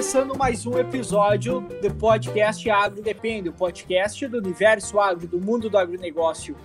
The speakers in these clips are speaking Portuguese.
começando mais um episódio do podcast Agro Depende, o podcast do universo agro, do mundo do agronegócio.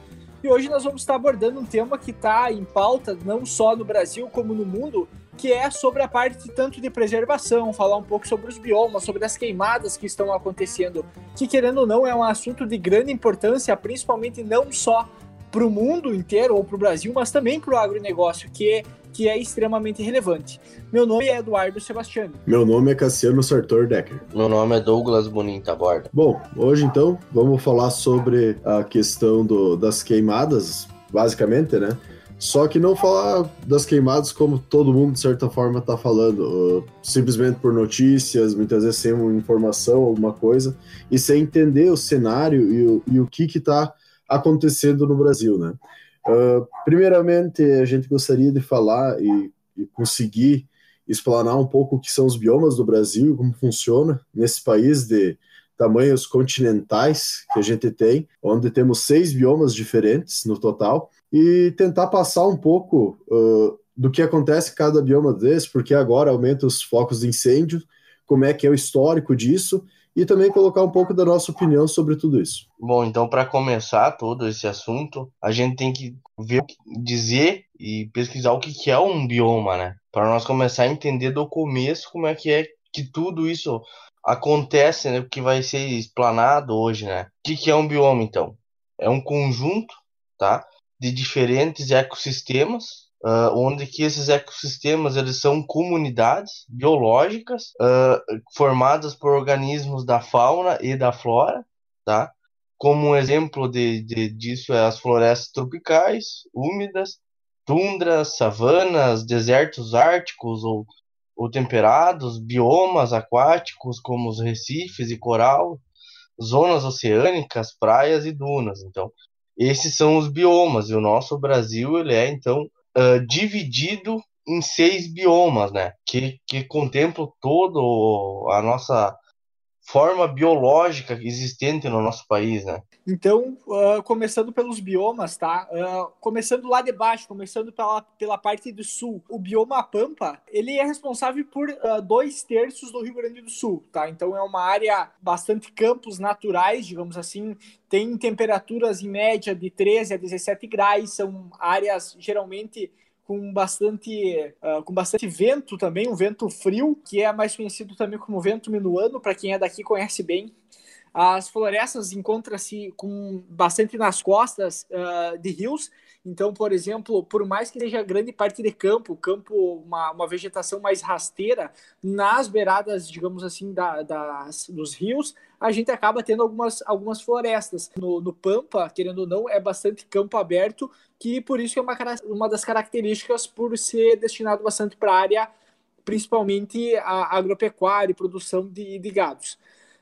E hoje nós vamos estar abordando um tema que está em pauta não só no Brasil como no mundo, que é sobre a parte tanto de preservação, falar um pouco sobre os biomas, sobre as queimadas que estão acontecendo, que querendo ou não é um assunto de grande importância, principalmente não só para o mundo inteiro ou para o Brasil, mas também para o agronegócio, que que é extremamente relevante. Meu nome é Eduardo Sebastiani. Meu nome é Cassiano Sartor Decker. Meu nome é Douglas Bonita Borda. Bom, hoje então vamos falar sobre a questão do, das queimadas, basicamente, né? Só que não falar das queimadas como todo mundo, de certa forma, está falando, uh, simplesmente por notícias, muitas vezes sem uma informação, alguma coisa, e sem entender o cenário e o, e o que está acontecendo no Brasil, né? Uh, primeiramente, a gente gostaria de falar e, e, conseguir explanar um pouco o que são os biomas do Brasil como funciona nesse país de tamanhos continentais que a gente tem, onde temos seis biomas diferentes no total, e tentar passar um pouco uh, do que acontece em cada bioma desse, porque agora aumenta os focos de incêndio, como é que é o histórico disso e também colocar um pouco da nossa opinião sobre tudo isso. Bom, então para começar todo esse assunto, a gente tem que ver, dizer e pesquisar o que é um bioma, né? Para nós começar a entender do começo como é que é que tudo isso acontece, né? Que vai ser explanado hoje, né? O que é um bioma, então? É um conjunto, tá? De diferentes ecossistemas uh, onde que esses ecossistemas eles são comunidades biológicas uh, formadas por organismos da fauna e da flora, tá? Como um exemplo de, de, disso é as florestas tropicais, úmidas, tundras, savanas, desertos árticos ou, ou temperados, biomas aquáticos como os recifes e coral, zonas oceânicas, praias e dunas. Então, esses são os biomas e o nosso Brasil ele é então uh, dividido em seis biomas, né? Que, que contemplam todo a nossa forma biológica existente no nosso país, né? Então, uh, começando pelos biomas, tá? Uh, começando lá de baixo, começando pela, pela parte do sul. O bioma Pampa, ele é responsável por uh, dois terços do Rio Grande do Sul, tá? Então é uma área bastante campos naturais, digamos assim. Tem temperaturas em média de 13 a 17 graus, são áreas geralmente com bastante, uh, com bastante vento também, um vento frio, que é mais conhecido também como vento minuano, para quem é daqui conhece bem. As florestas encontram-se com bastante nas costas uh, de rios. Então, por exemplo, por mais que seja grande parte de campo, campo uma, uma vegetação mais rasteira, nas beiradas, digamos assim, da, das, dos rios, a gente acaba tendo algumas, algumas florestas. No, no Pampa, querendo ou não, é bastante campo aberto, que por isso é uma, uma das características por ser destinado bastante para a área, principalmente a agropecuária e produção de, de gados.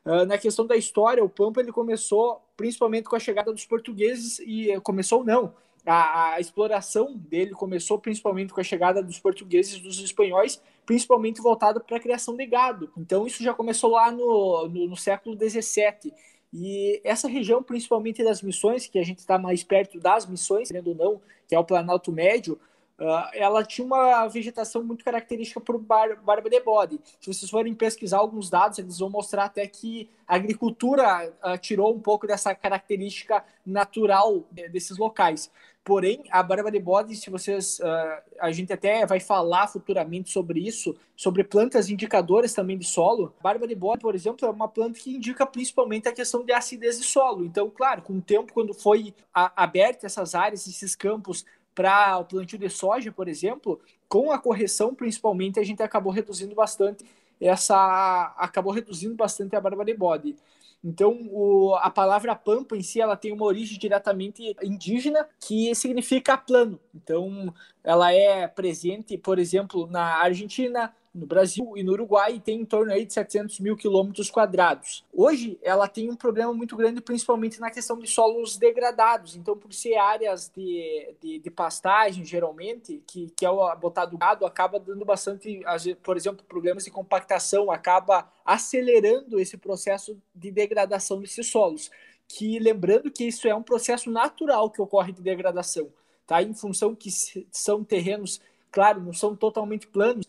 Uh, na questão da história, o Pampa ele começou principalmente com a chegada dos portugueses e começou não. A, a, exploração dele começou principalmente com a chegada dos portugueses dos espanhóis, principalmente voltada para a criação de gado. Então isso já começou lá no, no, no século XVII. E essa região, principalmente das missões, que a gente está mais perto das missões, querendo ou não, que é o Planalto Médio, Uh, ela tinha uma vegetação muito característica por bar, barba de bode. Se vocês forem pesquisar alguns dados, eles vão mostrar até que a agricultura uh, tirou um pouco dessa característica natural de, desses locais. Porém, a barba de bode, se vocês. Uh, a gente até vai falar futuramente sobre isso, sobre plantas indicadoras também de solo. A barba de bode, por exemplo, é uma planta que indica principalmente a questão de acidez de solo. Então, claro, com o tempo, quando foi aberto essas áreas, esses campos para o plantio de soja, por exemplo, com a correção principalmente, a gente acabou reduzindo bastante essa acabou reduzindo bastante a barba de bode. Então, o, a palavra pampa em si, ela tem uma origem diretamente indígena, que significa plano. Então, ela é presente, por exemplo, na Argentina, no Brasil e no Uruguai tem em torno aí de 700 mil quilômetros quadrados. Hoje, ela tem um problema muito grande, principalmente na questão de solos degradados. Então, por ser áreas de, de, de pastagem, geralmente, que, que é botado gado, acaba dando bastante, por exemplo, problemas de compactação, acaba acelerando esse processo de degradação desses solos. Que, lembrando que isso é um processo natural que ocorre de degradação, tá? Em função que são terrenos, claro, não são totalmente planos,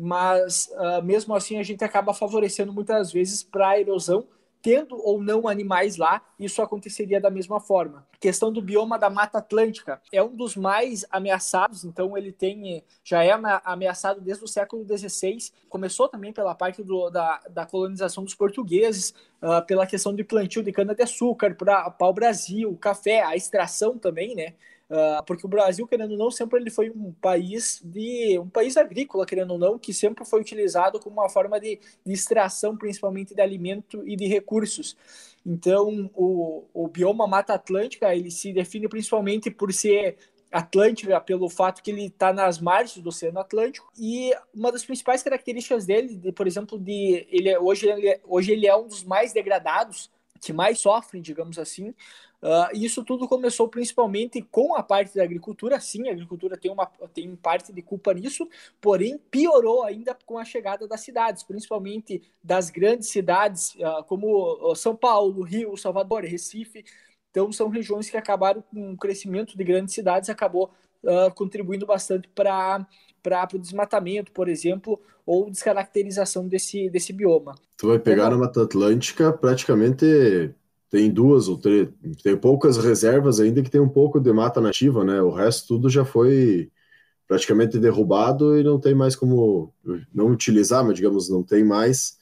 mas uh, mesmo assim a gente acaba favorecendo muitas vezes para a erosão tendo ou não animais lá, isso aconteceria da mesma forma. Questão do bioma da Mata Atlântica é um dos mais ameaçados, então ele tem já é ameaçado desde o século XVI. Começou também pela parte do, da, da colonização dos portugueses, uh, pela questão do plantio de cana-de-açúcar para o Brasil, café, a extração também, né? Uh, porque o Brasil, querendo ou não, sempre ele foi um país de um país agrícola, querendo ou não, que sempre foi utilizado como uma forma de, de extração, principalmente de alimento e de recursos. Então, o, o bioma Mata Atlântica ele se define principalmente por ser Atlântica pelo fato que ele está nas margens do Oceano Atlântico e uma das principais características dele, de, por exemplo, de ele é, hoje ele é, hoje ele é um dos mais degradados que mais sofrem, digamos assim, Uh, isso tudo começou principalmente com a parte da agricultura. Sim, a agricultura tem, uma, tem parte de culpa nisso, porém piorou ainda com a chegada das cidades, principalmente das grandes cidades uh, como São Paulo, Rio, Salvador, Recife. Então, são regiões que acabaram com o crescimento de grandes cidades, acabou uh, contribuindo bastante para para o desmatamento, por exemplo, ou descaracterização desse, desse bioma. Tu vai pegar então, na Mata Atlântica praticamente tem duas ou três, tem poucas reservas ainda que tem um pouco de mata nativa, né? O resto tudo já foi praticamente derrubado e não tem mais como não utilizar, mas digamos, não tem mais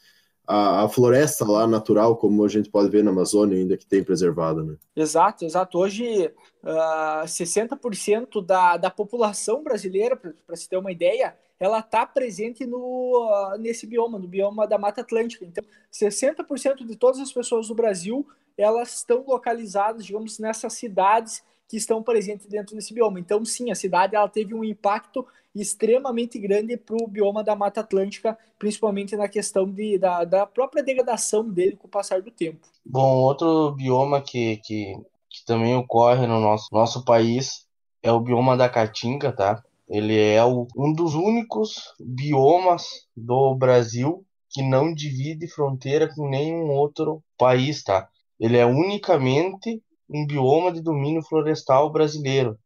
a, a, floresta lá natural, como a gente pode ver na Amazônia, ainda que tem preservada, né? Exato, exato. Hoje, uh, 60% da, da população brasileira, para se ter uma ideia, ela está presente no, uh, nesse bioma, no bioma da Mata Atlântica. Então, 60% de todas as pessoas do Brasil elas estão localizadas, digamos, nessas cidades que estão presentes dentro desse bioma. Então, sim, a cidade ela teve um impacto extremamente grande para o bioma da Mata Atlântica, principalmente na questão de, da, da própria degradação dele com o passar do tempo. Bom, outro bioma que, que, que também ocorre no nosso, nosso país é o bioma da Caatinga, tá? Ele é o, um dos únicos biomas do Brasil que não divide fronteira com nenhum outro país, tá? Ele é unicamente um bioma de domínio florestal brasileiro.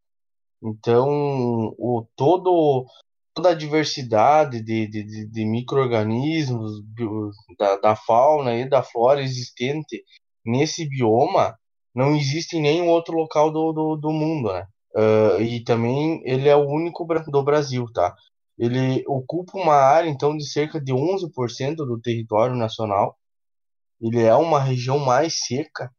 Então, o todo toda a diversidade de, de, de micro-organismos, da, da fauna e da flora existente nesse bioma não existe em nenhum outro local do, do, do mundo, né? Uh, e também ele é o único do Brasil, tá? Ele ocupa uma área, então, de cerca de 11% do território nacional ele é uma região mais seca,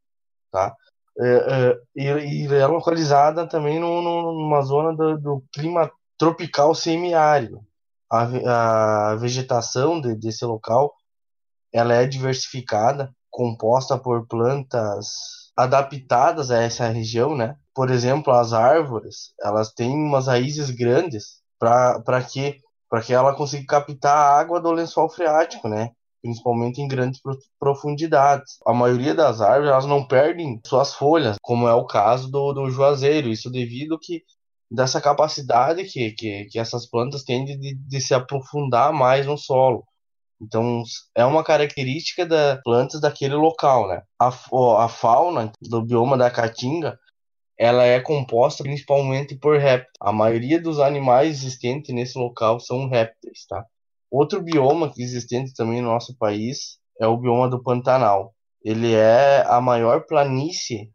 tá? É, é, e, é localizada também no, no, numa zona do, do clima tropical semiárido. A, a vegetação de, desse local ela é diversificada, composta por plantas adaptadas a essa região, né? Por exemplo, as árvores, elas têm umas raízes grandes para que para que ela consiga captar a água do lençol freático, né? Principalmente em grandes profundidades. A maioria das árvores elas não perdem suas folhas, como é o caso do, do juazeiro, isso devido que dessa capacidade que, que, que essas plantas têm de, de se aprofundar mais no solo. Então, é uma característica das plantas daquele local, né? A, a fauna do bioma da Caatinga, ela é composta principalmente por répteis. A maioria dos animais existentes nesse local são répteis, tá? Outro bioma que existente também no nosso país é o bioma do Pantanal. Ele é a maior planície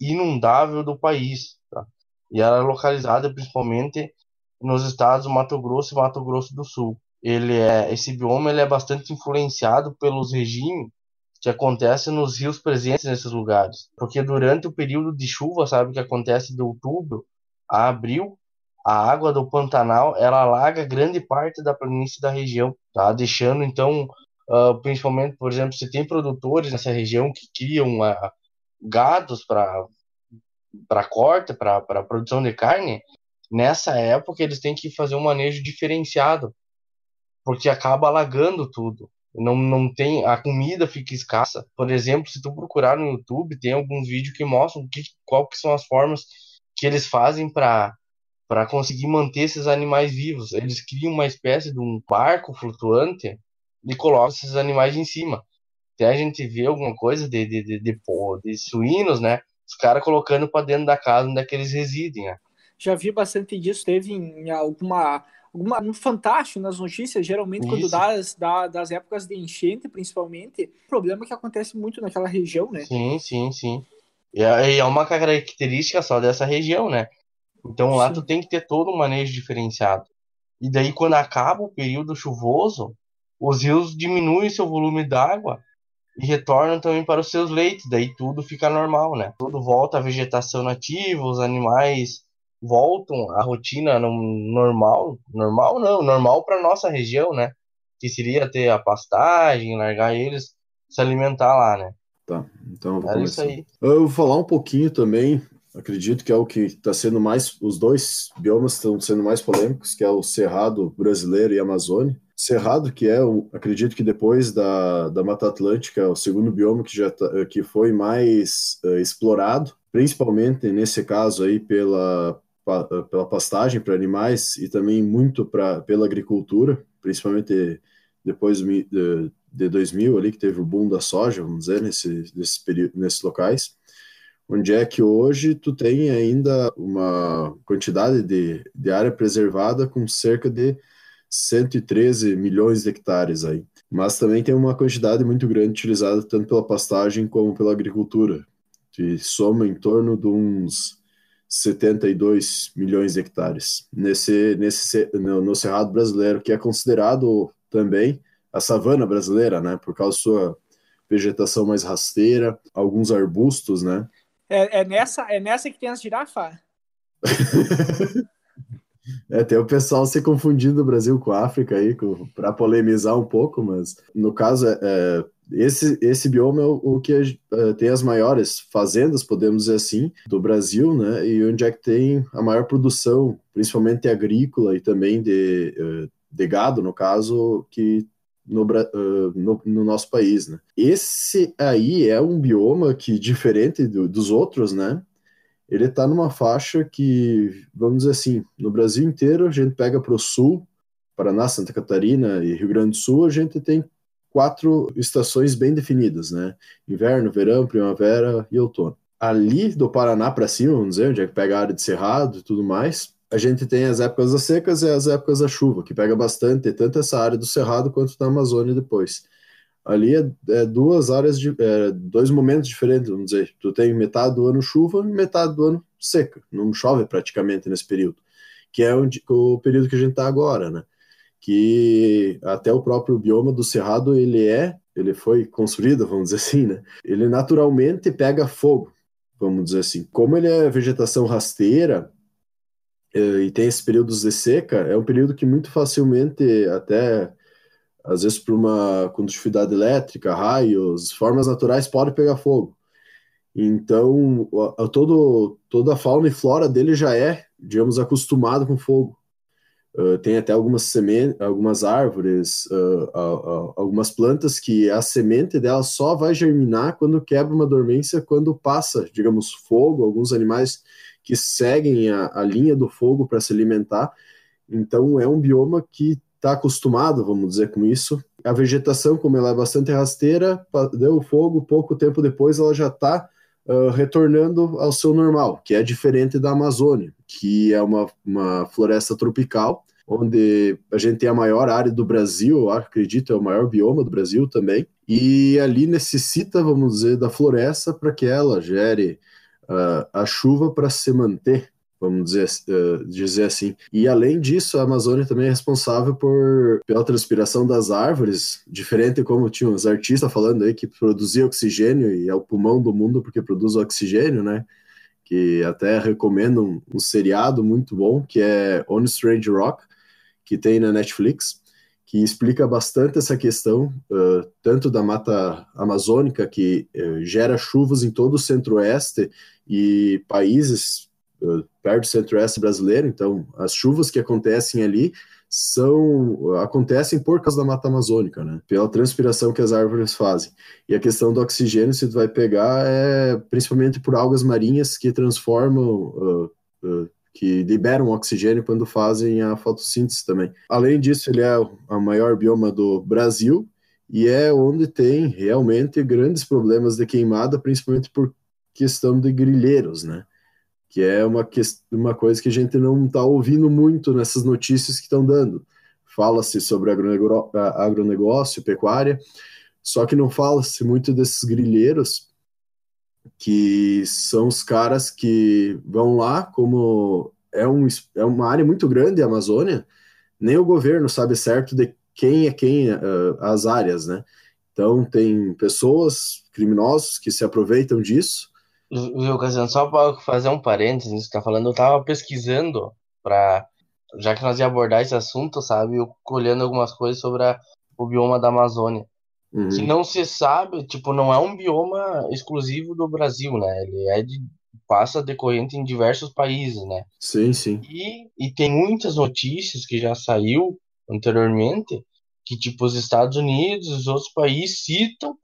inundável do país, tá? E ela é localizada principalmente nos estados do Mato Grosso e Mato Grosso do Sul. Ele é esse bioma ele é bastante influenciado pelos regimes que acontecem nos rios presentes nesses lugares, porque durante o período de chuva, sabe que acontece de outubro a abril, a água do Pantanal ela alaga grande parte da planície da região, tá? Deixando então, uh, principalmente, por exemplo, se tem produtores nessa região que criam uh, gados para para corte, para produção de carne, nessa época eles têm que fazer um manejo diferenciado, porque acaba alagando tudo. Não, não tem a comida fica escassa. Por exemplo, se tu procurar no YouTube, tem alguns vídeos que mostram que, qual que são as formas que eles fazem para para conseguir manter esses animais vivos. Eles criam uma espécie de um barco flutuante e colocam esses animais em cima. Até a gente vê alguma coisa de, de, de, de, de suínos, né? Os caras colocando para dentro da casa onde é que eles residem, né? Já vi bastante disso. Teve em alguma um fantástico nas notícias, geralmente quando dá das, dá das épocas de enchente, principalmente, problema que acontece muito naquela região, né? Sim, sim, sim. E é, é uma característica só dessa região, né? Então lá sim. tu tem que ter todo um manejo diferenciado. E daí quando acaba o período chuvoso, os rios diminuem seu volume d'água e retornam também para os seus leitos, daí tudo fica normal, né? Tudo volta à vegetação nativa, os animais voltam à rotina normal, normal não, normal para nossa região, né? Que seria ter a pastagem, largar eles se alimentar lá, né? Tá, então eu vou começar. aí. Eu vou falar um pouquinho também, acredito que é o que está sendo mais, os dois biomas estão sendo mais polêmicos, que é o Cerrado brasileiro e Amazônia. Cerrado, que é, o, acredito que depois da, da Mata Atlântica, é o segundo bioma que já tá, que foi mais uh, explorado, principalmente nesse caso aí pela, pa, pela pastagem para animais e também muito pra, pela agricultura, principalmente depois de, de 2000 ali que teve o boom da soja, vamos dizer, nesse, nesse período, nesses locais, onde é que hoje tu tem ainda uma quantidade de, de área preservada com cerca de 113 milhões de hectares aí. Mas também tem uma quantidade muito grande utilizada tanto pela pastagem como pela agricultura, que soma em torno de uns 72 milhões de hectares nesse, nesse no, no Cerrado brasileiro, que é considerado também a savana brasileira, né, por causa da sua vegetação mais rasteira, alguns arbustos, né. É, é nessa, é nessa que tem as girafas? É, tem o pessoal se confundindo o Brasil com a África aí, para polemizar um pouco, mas no caso, é, é, esse, esse bioma é o, o que é, tem as maiores fazendas, podemos dizer assim, do Brasil, né? E onde é que tem a maior produção, principalmente agrícola e também de, é, de gado, no caso, que no, no, no, nosso país, né? Esse aí é um bioma que, diferente do, dos outros, né? ele está numa faixa que, vamos dizer assim, no Brasil inteiro, a gente pega para o sul, Paraná, Santa Catarina e Rio Grande do Sul, a gente tem quatro estações bem definidas, né? Inverno, verão, primavera e outono. Ali do Paraná para cima, vamos dizer, onde é que pega a área de cerrado e tudo mais, a gente tem as épocas das secas e as épocas da chuva, que pega bastante, tanto essa área do cerrado quanto da Amazônia depois ali é, é duas áreas de é, dois momentos diferentes, vamos dizer. Tu tem metade do ano chuva e metade do ano seca. Não chove praticamente nesse período, que é onde, o período que a gente está agora, né? Que até o próprio bioma do cerrado ele é, ele foi construído, vamos dizer assim, né? Ele naturalmente pega fogo, vamos dizer assim. Como ele é vegetação rasteira é, e tem esses períodos de seca, é um período que muito facilmente até às vezes por uma condutividade elétrica, raios, formas naturais pode pegar fogo. Então, todo, toda a fauna e flora dele já é, digamos, acostumado com fogo. Uh, tem até algumas sementes, algumas árvores, uh, uh, algumas plantas que a semente dela só vai germinar quando quebra uma dormência, quando passa, digamos, fogo, alguns animais que seguem a, a linha do fogo para se alimentar. Então, é um bioma que está acostumado, vamos dizer, com isso. A vegetação, como ela é bastante rasteira, deu fogo, pouco tempo depois ela já está uh, retornando ao seu normal, que é diferente da Amazônia, que é uma, uma floresta tropical, onde a gente tem a maior área do Brasil, acredito, é o maior bioma do Brasil também, e ali necessita, vamos dizer, da floresta para que ela gere uh, a chuva para se manter vamos dizer, uh, dizer assim. E além disso, a Amazônia também é responsável por pela transpiração das árvores, diferente como tinha os artistas falando aí que produzia oxigênio e é o pulmão do mundo porque produz oxigênio, né? Que até recomendo um, um seriado muito bom que é On Strange Rock, que tem na Netflix que explica bastante essa questão, uh, tanto da mata amazônica, que uh, gera chuvas em todo o centro-oeste e países perto do centro-oeste brasileiro, então as chuvas que acontecem ali são acontecem por causa da mata amazônica, né? Pela transpiração que as árvores fazem. E a questão do oxigênio, se tu vai pegar, é principalmente por algas marinhas que transformam, uh, uh, que liberam oxigênio quando fazem a fotossíntese também. Além disso, ele é a maior bioma do Brasil e é onde tem realmente grandes problemas de queimada, principalmente por questão de grilheiros, né? que é uma, que, uma coisa que a gente não está ouvindo muito nessas notícias que estão dando. Fala-se sobre agronegócio, pecuária, só que não fala-se muito desses grilheiros, que são os caras que vão lá, como é, um, é uma área muito grande a Amazônia, nem o governo sabe certo de quem é quem uh, as áreas, né? Então tem pessoas, criminosos, que se aproveitam disso. Cassiano, só para fazer um parênteses, você está falando, eu estava pesquisando para já que nós ia abordar esse assunto, sabe, eu colhendo algumas coisas sobre a, o bioma da Amazônia. Uhum. Que não se sabe, tipo, não é um bioma exclusivo do Brasil, né? Ele é de passa decorrente em diversos países, né? Sim, sim. E, e tem muitas notícias que já saiu anteriormente que tipo os Estados Unidos e os outros países citam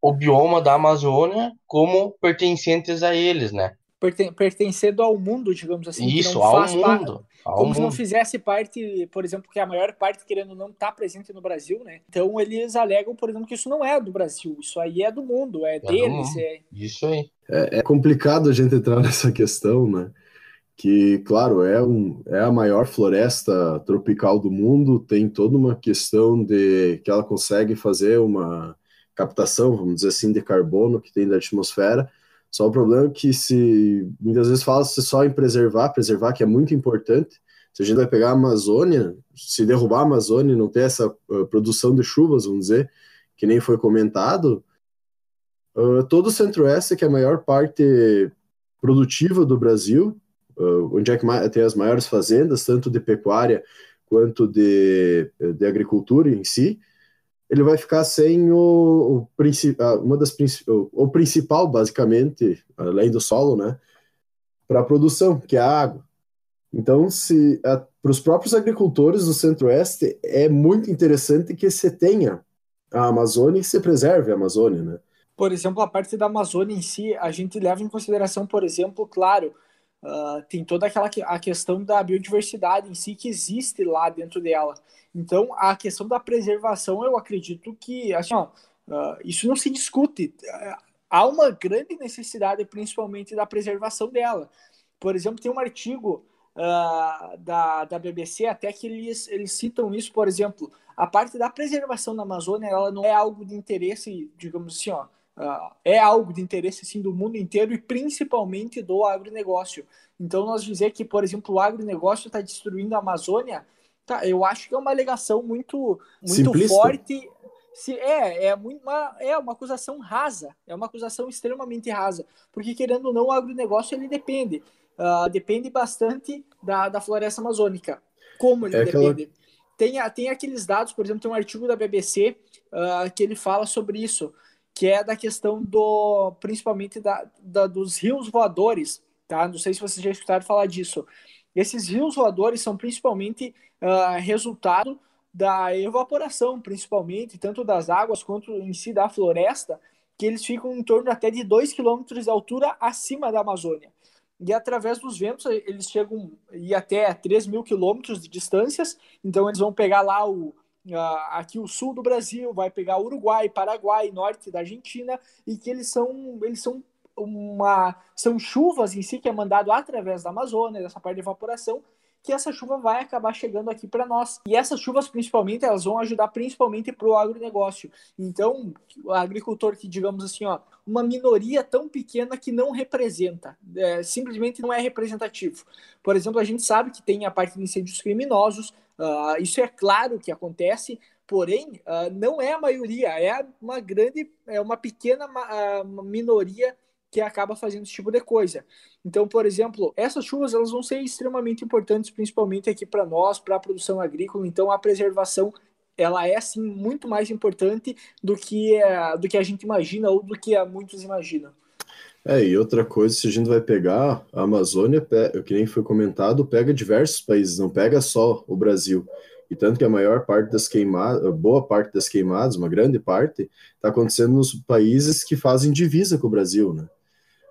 o bioma da Amazônia como pertencentes a eles, né? Perten pertencendo ao mundo, digamos assim. Isso, ao mundo. Ao como mundo. se não fizesse parte, por exemplo, que a maior parte, querendo não, está presente no Brasil, né? Então eles alegam, por exemplo, que isso não é do Brasil, isso aí é do mundo, é, é deles. É... Isso aí. É, é complicado a gente entrar nessa questão, né? que, claro, é, um, é a maior floresta tropical do mundo, tem toda uma questão de que ela consegue fazer uma captação, vamos dizer assim, de carbono que tem da atmosfera. Só o problema é que se muitas vezes fala-se só em preservar, preservar que é muito importante. Se a gente vai pegar a Amazônia, se derrubar a Amazônia e não ter essa uh, produção de chuvas, vamos dizer, que nem foi comentado, uh, todo o Centro-Oeste, que é a maior parte produtiva do Brasil, uh, onde é que tem as maiores fazendas, tanto de pecuária quanto de, de agricultura em si, ele vai ficar sem o, o uma das o, o principal, basicamente, além do solo, né, para a produção, que é a água. Então, se para os próprios agricultores do Centro-Oeste é muito interessante que se tenha a Amazônia e se preserve a Amazônia, né? Por exemplo, a parte da Amazônia em si, a gente leva em consideração, por exemplo, claro, Uh, tem toda aquela a questão da biodiversidade em si que existe lá dentro dela. Então, a questão da preservação, eu acredito que assim, ó, uh, isso não se discute. Uh, há uma grande necessidade, principalmente, da preservação dela. Por exemplo, tem um artigo da, da BBC até que eles, eles citam isso, por exemplo, a parte da preservação da Amazônia, ela não é algo de interesse, digamos assim, ó, Uh, é algo de interesse sim do mundo inteiro e principalmente do agronegócio. Então, nós dizer que, por exemplo, o agronegócio está destruindo a Amazônia, tá, eu acho que é uma alegação muito, muito forte. Se, é, é, muito uma, é uma acusação rasa, é uma acusação extremamente rasa, porque querendo ou não, o agronegócio ele depende, uh, depende bastante da, da floresta amazônica. Como ele é depende? Aquela... Tem, tem aqueles dados, por exemplo, tem um artigo da BBC uh, ah, que ele fala sobre isso que é da questão do, principalmente da, da, dos rios voadores, tá? Não sei se vocês já escutaram falar disso. Esses rios voadores são principalmente uh, resultado da evaporação, principalmente, tanto das águas quanto em si da floresta, que eles ficam em torno até de 2 km de altura acima da Amazônia. E através dos ventos, eles chegam ir até 3 mil quilômetros de distâncias, então eles vão pegar lá o, aqui o sul do Brasil, vai pegar Uruguai, Paraguai, norte da Argentina, e que eles são, eles são uma são chuvas em si que é mandado através da Amazônia, dessa parte de evaporação, que essa chuva vai acabar chegando aqui para nós. E essas chuvas, principalmente, elas vão ajudar principalmente para o agronegócio. Então, o agricultor que, digamos assim, ó, uma minoria tão pequena que não representa, é, simplesmente não é representativo. Por exemplo, a gente sabe que tem a parte de incêndios criminosos, uh, isso é claro que acontece, porém, uh, não é a maioria, é uma grande, é uma pequena uh, minoria que acaba fazendo esse tipo de coisa. Então, por exemplo, essas chuvas elas vão ser extremamente importantes, principalmente aqui para nós, para a produção agrícola. Então, a preservação ela é sim muito mais importante do que uh, do que a gente imagina ou do que muitos imaginam. É, e outra coisa, se a gente vai pegar a Amazônia, que nem foi comentado, pega diversos países, não pega só o Brasil. E tanto que a maior parte das queimadas, boa parte das queimadas, uma grande parte, está acontecendo nos países que fazem divisa com o Brasil, né?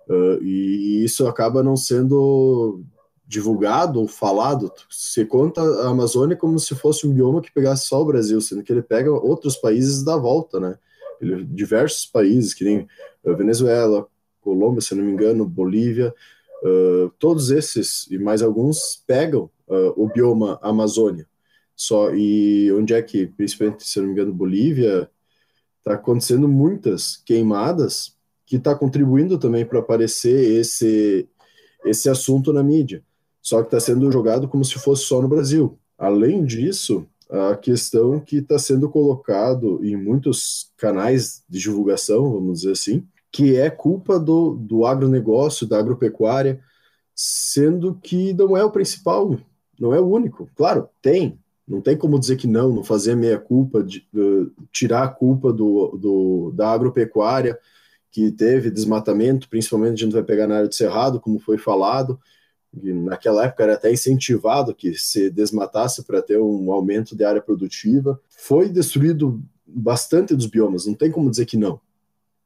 Uh, e isso acaba não sendo divulgado ou falado. Você conta a Amazônia como se fosse um bioma que pegasse só o Brasil, sendo que ele pega outros países da volta, né? Ele, diversos países, que nem Venezuela, Colômbia, se não me engano, Bolívia, uh, todos esses e mais alguns pegam uh, o bioma Amazônia. Só e onde é que, principalmente, se não me engano, Bolívia, está acontecendo muitas queimadas que está contribuindo também para aparecer esse esse assunto na mídia. Só que está sendo jogado como se fosse só no Brasil. Além disso, a questão que está sendo colocado em muitos canais de divulgação, vamos dizer assim, que é culpa do, do agronegócio, da agropecuária, sendo que não é o principal, não é o único. Claro, tem, não tem como dizer que não, não fazer meia-culpa, uh, tirar a culpa do, do, da agropecuária, que teve desmatamento, principalmente a gente vai pegar na área do Cerrado, como foi falado, e naquela época era até incentivado que se desmatasse para ter um aumento de área produtiva. Foi destruído bastante dos biomas, não tem como dizer que não.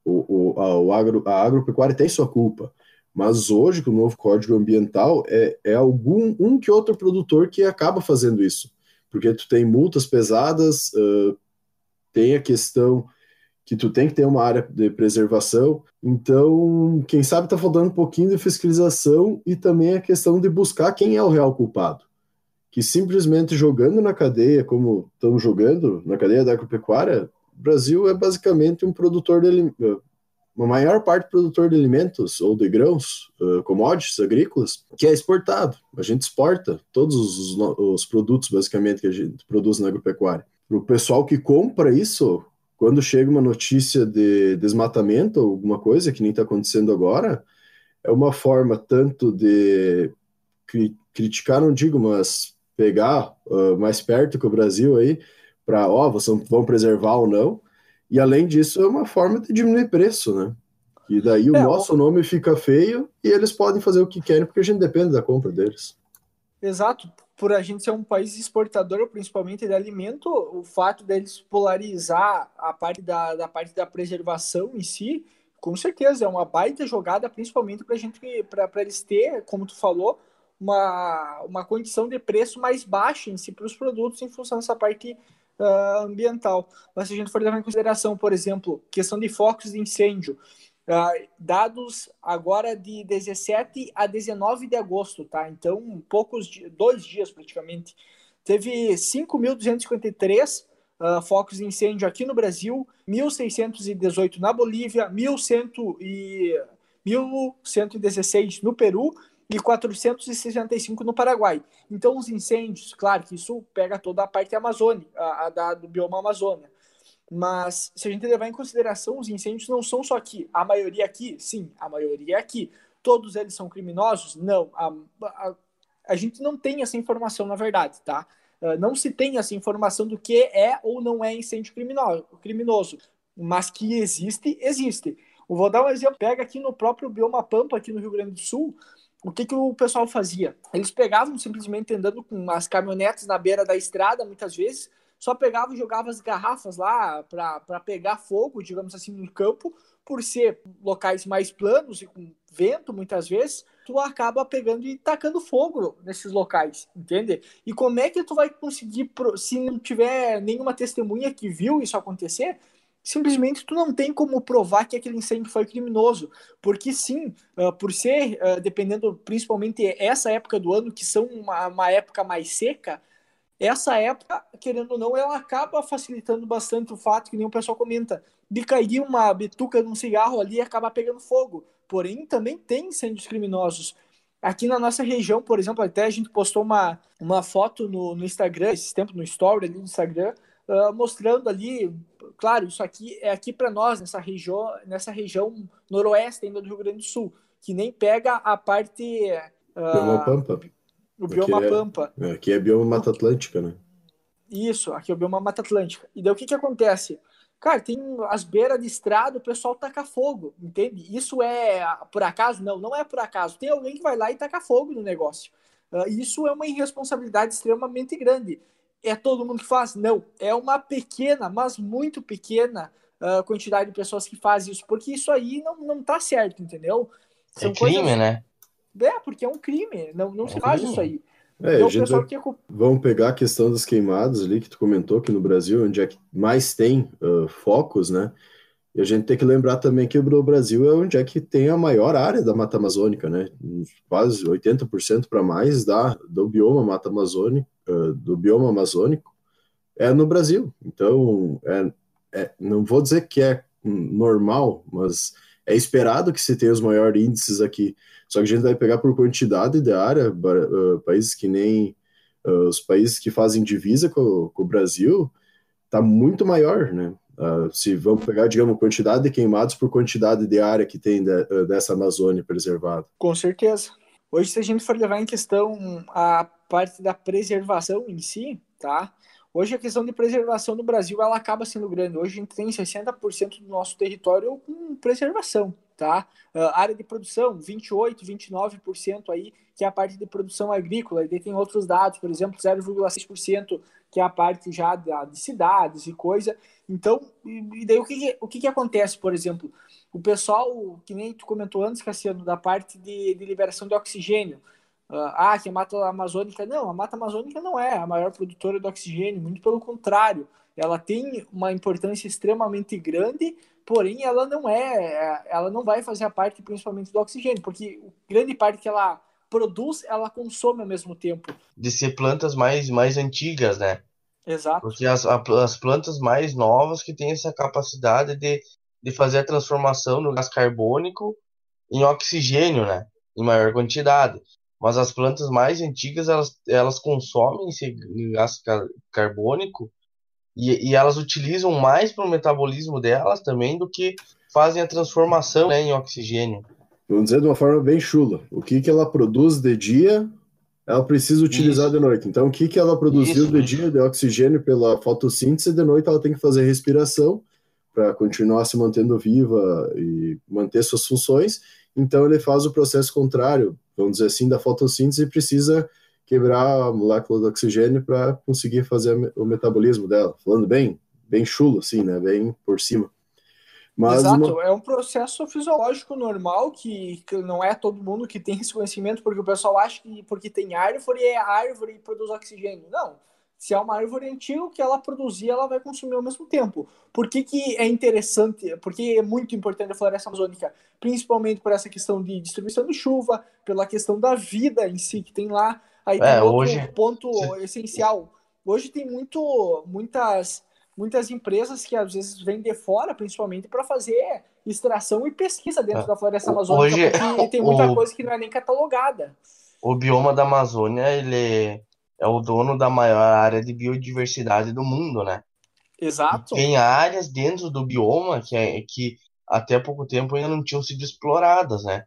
O, o, a, o agro, a agropecuária tem sua culpa, mas hoje, com o novo Código Ambiental, é, é algum um que outro produtor que acaba fazendo isso, porque tu tem multas pesadas, uh, tem a questão que tu tem que ter uma área de preservação. Então, quem sabe está faltando um pouquinho de fiscalização e também a questão de buscar quem é o real culpado. Que simplesmente jogando na cadeia, como estamos jogando na cadeia da agropecuária, o Brasil é basicamente um produtor de uma maior parte produtor de alimentos ou de grãos, uh, commodities agrícolas, que é exportado. A gente exporta todos os, os produtos, basicamente, que a gente produz na agropecuária. O pessoal que compra isso, quando chega uma notícia de desmatamento, alguma coisa que nem está acontecendo agora, é uma forma tanto de cri criticar, não digo, mas pegar uh, mais perto que o Brasil aí, para, ó, vocês vão preservar ou não, e além disso, é uma forma de diminuir preço, né? E daí o é, nosso nome fica feio e eles podem fazer o que querem, porque a gente depende da compra deles. Exato, por a gente ser um país exportador, principalmente de alimento, o fato deles polarizar a parte da, da parte da preservação em si, com certeza é uma baita jogada, principalmente para gente, para eles ter, como tu falou, uma, uma condição de preço mais baixa em si para os produtos em função dessa parte uh, ambiental. Mas se a gente for levar em consideração, por exemplo, questão de focos de incêndio, Uh, dados agora de 17 a 19 de agosto, tá? Então, poucos dois dias praticamente. Teve 5.253 uh, ah, focos de incêndio aqui no Brasil, 1.618 na Bolívia, 1.100 e 1.116 no Peru e 465 no Paraguai. Então, os incêndios, claro que isso pega toda a parte amazônica, a, a da, do bioma Amazônia. Mas se a gente levar em consideração, os incêndios não são só aqui. A maioria aqui, sim, a maioria é aqui. Todos eles são criminosos? Não. A, a, a gente não tem essa informação, na verdade, tá? Uh, não se tem essa informação do que é ou não é incêndio criminoso, criminoso. Mas que existe, existe. Eu vou dar um exemplo. Pega aqui no próprio Bioma Pampa, aqui no Rio Grande do Sul, o que, que o pessoal fazia? Eles pegavam simplesmente andando com as caminhonetes na beira da estrada, muitas vezes, só pegava e jogava as garrafas lá para pegar fogo, digamos assim, no campo, por ser locais mais planos e com vento muitas vezes, tu acaba pegando e tacando fogo nesses locais, entende? E como é que tu vai conseguir, se não tiver nenhuma testemunha que viu isso acontecer, simplesmente tu não tem como provar que aquele incêndio foi criminoso, porque sim, uh, por ser, uh, dependendo principalmente essa época do ano, que são uma, uma época mais seca, essa época, querendo ou não, ela acaba facilitando bastante o fato, que nem o pessoal comenta, de cair uma bituca de um cigarro ali e acabar pegando fogo. Porém, também tem incêndios criminosos. Aqui na nossa região, por exemplo, até a gente postou uma, uma foto no, no Instagram, esse tempo no story ali no Instagram, uh, mostrando ali, claro, isso aqui é aqui para nós, nessa região, nessa região noroeste ainda do Rio Grande do Sul, que nem pega a parte... Uh, Pampa o bioma aqui é, Pampa. É, aqui é bioma Mata Atlântica, né? Isso, aqui é o bioma Mata Atlântica. E daí o que que acontece? Cara, tem as beiras de estrada, o pessoal taca fogo, entende? Isso é por acaso? Não, não é por acaso. Tem alguém que vai lá e taca fogo no negócio. Uh, isso é uma irresponsabilidade extremamente grande. É todo mundo que faz? Não. É uma pequena, mas muito pequena uh, quantidade de pessoas que fazem isso, porque isso aí não, não tá certo, entendeu? São é crime, coisas... né? É, porque é um crime, não, não se é faz isso aí. É, então, que... Vamos pegar a questão das queimadas ali que tu comentou aqui no Brasil, onde é que mais tem uh, focos, né? E a gente tem que lembrar também que o Brasil é onde é que tem a maior área da Mata Amazônica, né? Quase 80% para mais da, do bioma Mata Amazônica, do bioma amazônico é no Brasil. Então, é, é, não vou dizer que é normal, mas é esperado que se tenha os maiores índices aqui. Só que a gente vai pegar por quantidade de área, países que nem uh, os países que fazem divisa com, com o Brasil, está muito maior, né? Uh, se vamos pegar, digamos, quantidade de queimados por quantidade de área que tem de, dessa Amazônia preservada. Com certeza. Hoje, se a gente for levar em questão a parte da preservação em si, tá? Hoje a questão de preservação no Brasil ela acaba sendo grande. Hoje a gente tem 60% do nosso território com preservação, tá? Uh, área de produção, 28, 29% aí, que é a parte de produção agrícola. E tem outros dados, por exemplo, 0,6% que é a parte já da, de cidades e coisa. Então, e, daí o que, o que, que acontece, por exemplo? O pessoal, que nem tu comentou antes, Cassiano, da parte de, de liberação de oxigênio. Ah, ah, que a Mata Amazônica. Não, a Mata Amazônica não é a maior produtora de oxigênio, muito pelo contrário. Ela tem uma importância extremamente grande, porém ela não é, ela não vai fazer a parte principalmente do oxigênio, porque grande parte que ela produz, ela consome ao mesmo tempo. De ser plantas mais, mais antigas, né? Exato. Porque as, as plantas mais novas que têm essa capacidade de, de fazer a transformação do gás carbônico em oxigênio, né? Em maior quantidade. Mas as plantas mais antigas, elas, elas consomem esse gás carbônico e, e elas utilizam mais para o metabolismo delas também do que fazem a transformação né, em oxigênio. Vamos dizer de uma forma bem chula. O que, que ela produz de dia, ela precisa utilizar isso. de noite. Então, o que, que ela produziu isso, de dia de oxigênio pela fotossíntese, de noite ela tem que fazer respiração para continuar se mantendo viva e manter suas funções. Então, ele faz o processo contrário, vamos dizer assim, da fotossíntese e precisa quebrar a molécula do oxigênio para conseguir fazer o metabolismo dela. Falando bem, bem chulo, assim, né? Bem por cima. Mas Exato, uma... é um processo fisiológico normal que, que, não é todo mundo que tem esse conhecimento, porque o pessoal acha que porque tem árvore é árvore e produz oxigênio. Não. Se é uma árvore antiga, o que ela produzir, ela vai consumir ao mesmo tempo. Por que, que é interessante? Porque é muito importante a floresta amazônica, principalmente por essa questão de distribuição de chuva, pela questão da vida em si que tem lá. Aí tem é, outro hoje... ponto essencial. Hoje tem muito, muitas, muitas empresas que às vezes vêm de fora, principalmente, para fazer extração e pesquisa dentro é. da floresta amazônica, hoje, porque tem muita o... coisa que não é nem catalogada. O bioma da Amazônia, ele é o dono da maior área de biodiversidade do mundo, né? Exato. E tem áreas dentro do bioma que, é, que até pouco tempo ainda não tinham sido exploradas, né?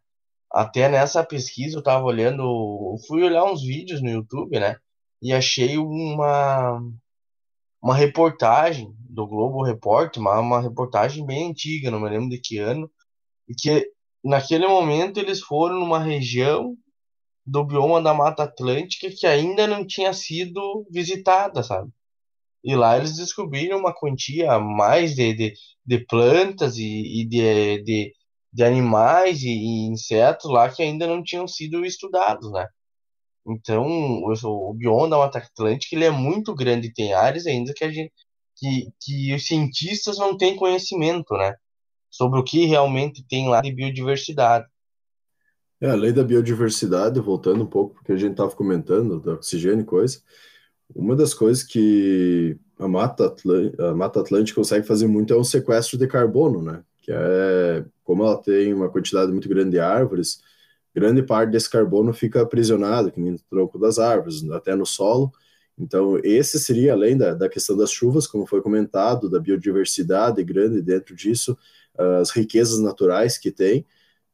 Até nessa pesquisa eu tava olhando, fui olhar uns vídeos no YouTube, né? E achei uma uma reportagem do Globo Repórter, uma, uma reportagem bem antiga, não me lembro de que ano, e que naquele momento eles foram numa região do bioma da Mata Atlântica que ainda não tinha sido visitada, sabe? E lá eles descobriram uma quantia mais de, de, de plantas e, e de, de, de, animais e, e, insetos lá que ainda não tinham sido estudados, né? Então, o, o bioma da Mata Atlântica ele é muito grande, tem áreas ainda que a gente que, que os cientistas não têm conhecimento, né? Sobre o que realmente tem lá de biodiversidade. É, a lei da biodiversidade, voltando um pouco, porque a gente estava comentando, do oxigênio e coisa, uma das coisas que a Mata, a Mata Atlântica consegue fazer muito é o sequestro de carbono, né? Que é, como ela tem uma quantidade muito grande de árvores, grande parte desse carbono fica aprisionado, no tronco das árvores, até no solo. Então, esse seria, além da, da questão das chuvas, como foi comentado, da biodiversidade grande dentro disso, as riquezas naturais que tem,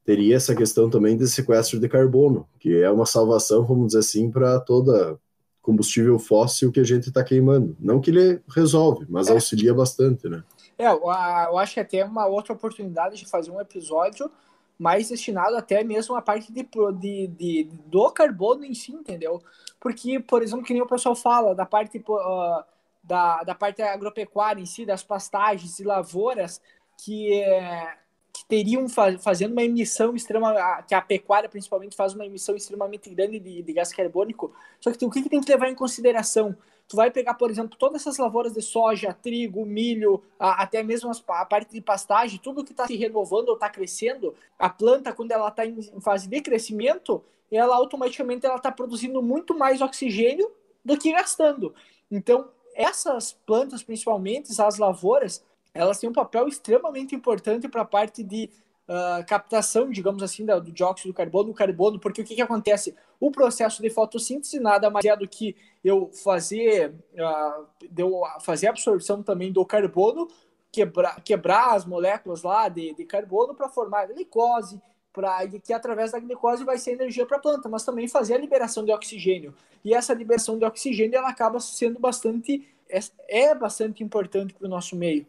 teria essa questão também de sequestro de carbono, que é uma salvação, vamos dizer assim, para toda combustível fóssil que a gente está queimando. Não que ele resolve, mas é. auxilia bastante, né? É, eu acho que até uma outra oportunidade de fazer um episódio mais destinado até mesmo à parte de, de, de, do carbono em si, entendeu? Porque, por exemplo, que nem o pessoal fala da parte uh, da, da parte agropecuária em si, das pastagens e lavouras, que é, que teriam faz, fazendo uma emissão extrema, que a pecuária principalmente faz uma emissão extremamente grande de, de gás carbônico. Só que o que, que tem que levar em consideração? Tu vai pegar, por exemplo, todas essas lavouras de soja, trigo, milho, a, até mesmo as, a parte de pastagem, tudo que está se renovando ou está crescendo, a planta, quando ela está em, em, fase de crescimento, ela automaticamente ela está produzindo muito mais oxigênio do que gastando. Então, essas plantas, principalmente as lavouras, elas têm um papel extremamente importante para a parte de uh, captação, digamos assim, do dióxido de carbono, do carbono, porque o que, que acontece? O processo de fotossíntese nada mais é do que eu fazer, uh, eu fazer absorção também do carbono, quebrar, quebrar as moléculas lá de, de carbono para formar glicose, para que através da glicose vai ser energia para a planta, mas também fazer a liberação de oxigênio. E essa liberação de oxigênio ela acaba sendo bastante é, é bastante importante para o nosso meio.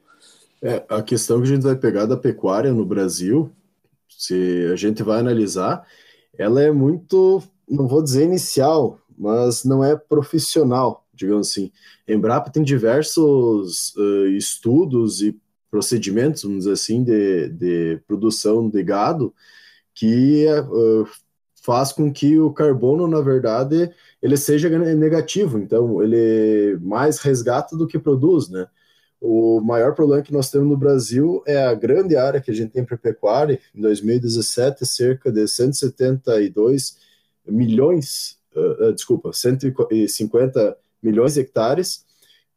É, a questão que a gente vai pegar da pecuária no Brasil, se a gente vai analisar, ela é muito, não vou dizer inicial, mas não é profissional, digamos assim. Embrapa tem diversos uh, estudos e procedimentos, vamos dizer assim, de, de produção de gado que uh, faz com que o carbono, na verdade, ele seja negativo. Então, ele mais resgata do que produz, né? O maior problema que nós temos no Brasil é a grande área que a gente tem para pecuária. Em 2017, cerca de 172 milhões, uh, uh, desculpa, 150 milhões de hectares,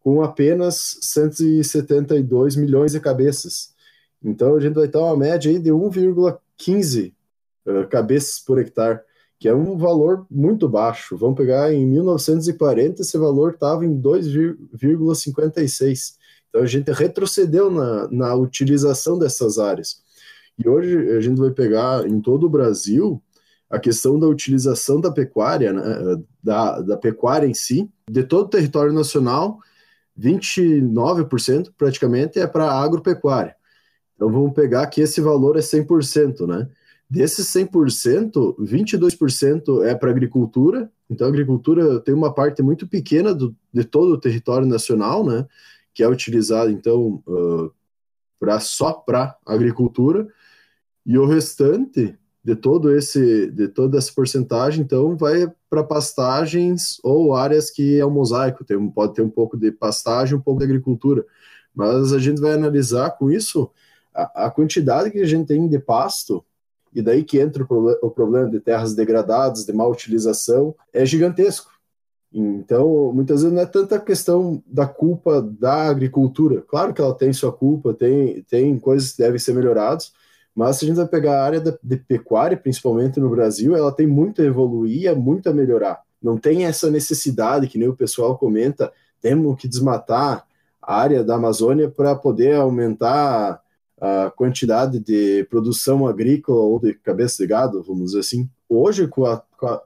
com apenas 172 milhões de cabeças. Então a gente vai ter uma média aí de 1,15 uh, cabeças por hectare, que é um valor muito baixo. Vamos pegar em 1940, esse valor estava em 2,56. Então a gente retrocedeu na, na utilização dessas áreas. E hoje a gente vai pegar em todo o Brasil a questão da utilização da pecuária, né, da, da pecuária em si, de todo o território nacional, 29% praticamente é para agropecuária. Então vamos pegar que esse valor é 100%, né? Desses 100%, 22% é para agricultura. Então a agricultura tem uma parte muito pequena do, de todo o território nacional, né? Que é utilizado então uh, para só para agricultura e o restante de todo esse de toda essa porcentagem então vai para pastagens ou áreas que é um mosaico tem pode ter um pouco de pastagem um pouco de agricultura. Mas a gente vai analisar com isso a, a quantidade que a gente tem de pasto e daí que entra o, o problema de terras degradadas de má utilização é gigantesco então, muitas vezes não é tanta questão da culpa da agricultura. Claro que ela tem sua culpa, tem, tem coisas que devem ser melhoradas, mas se a gente vai pegar a área de, pecuária, principalmente no Brasil, ela tem muito a evoluir, muito a melhorar. Não tem essa necessidade, que nem o pessoal comenta, temos que desmatar a área da Amazônia para poder aumentar a quantidade de produção agrícola ou de cabeça de gado, vamos dizer assim. Hoje, com a, com a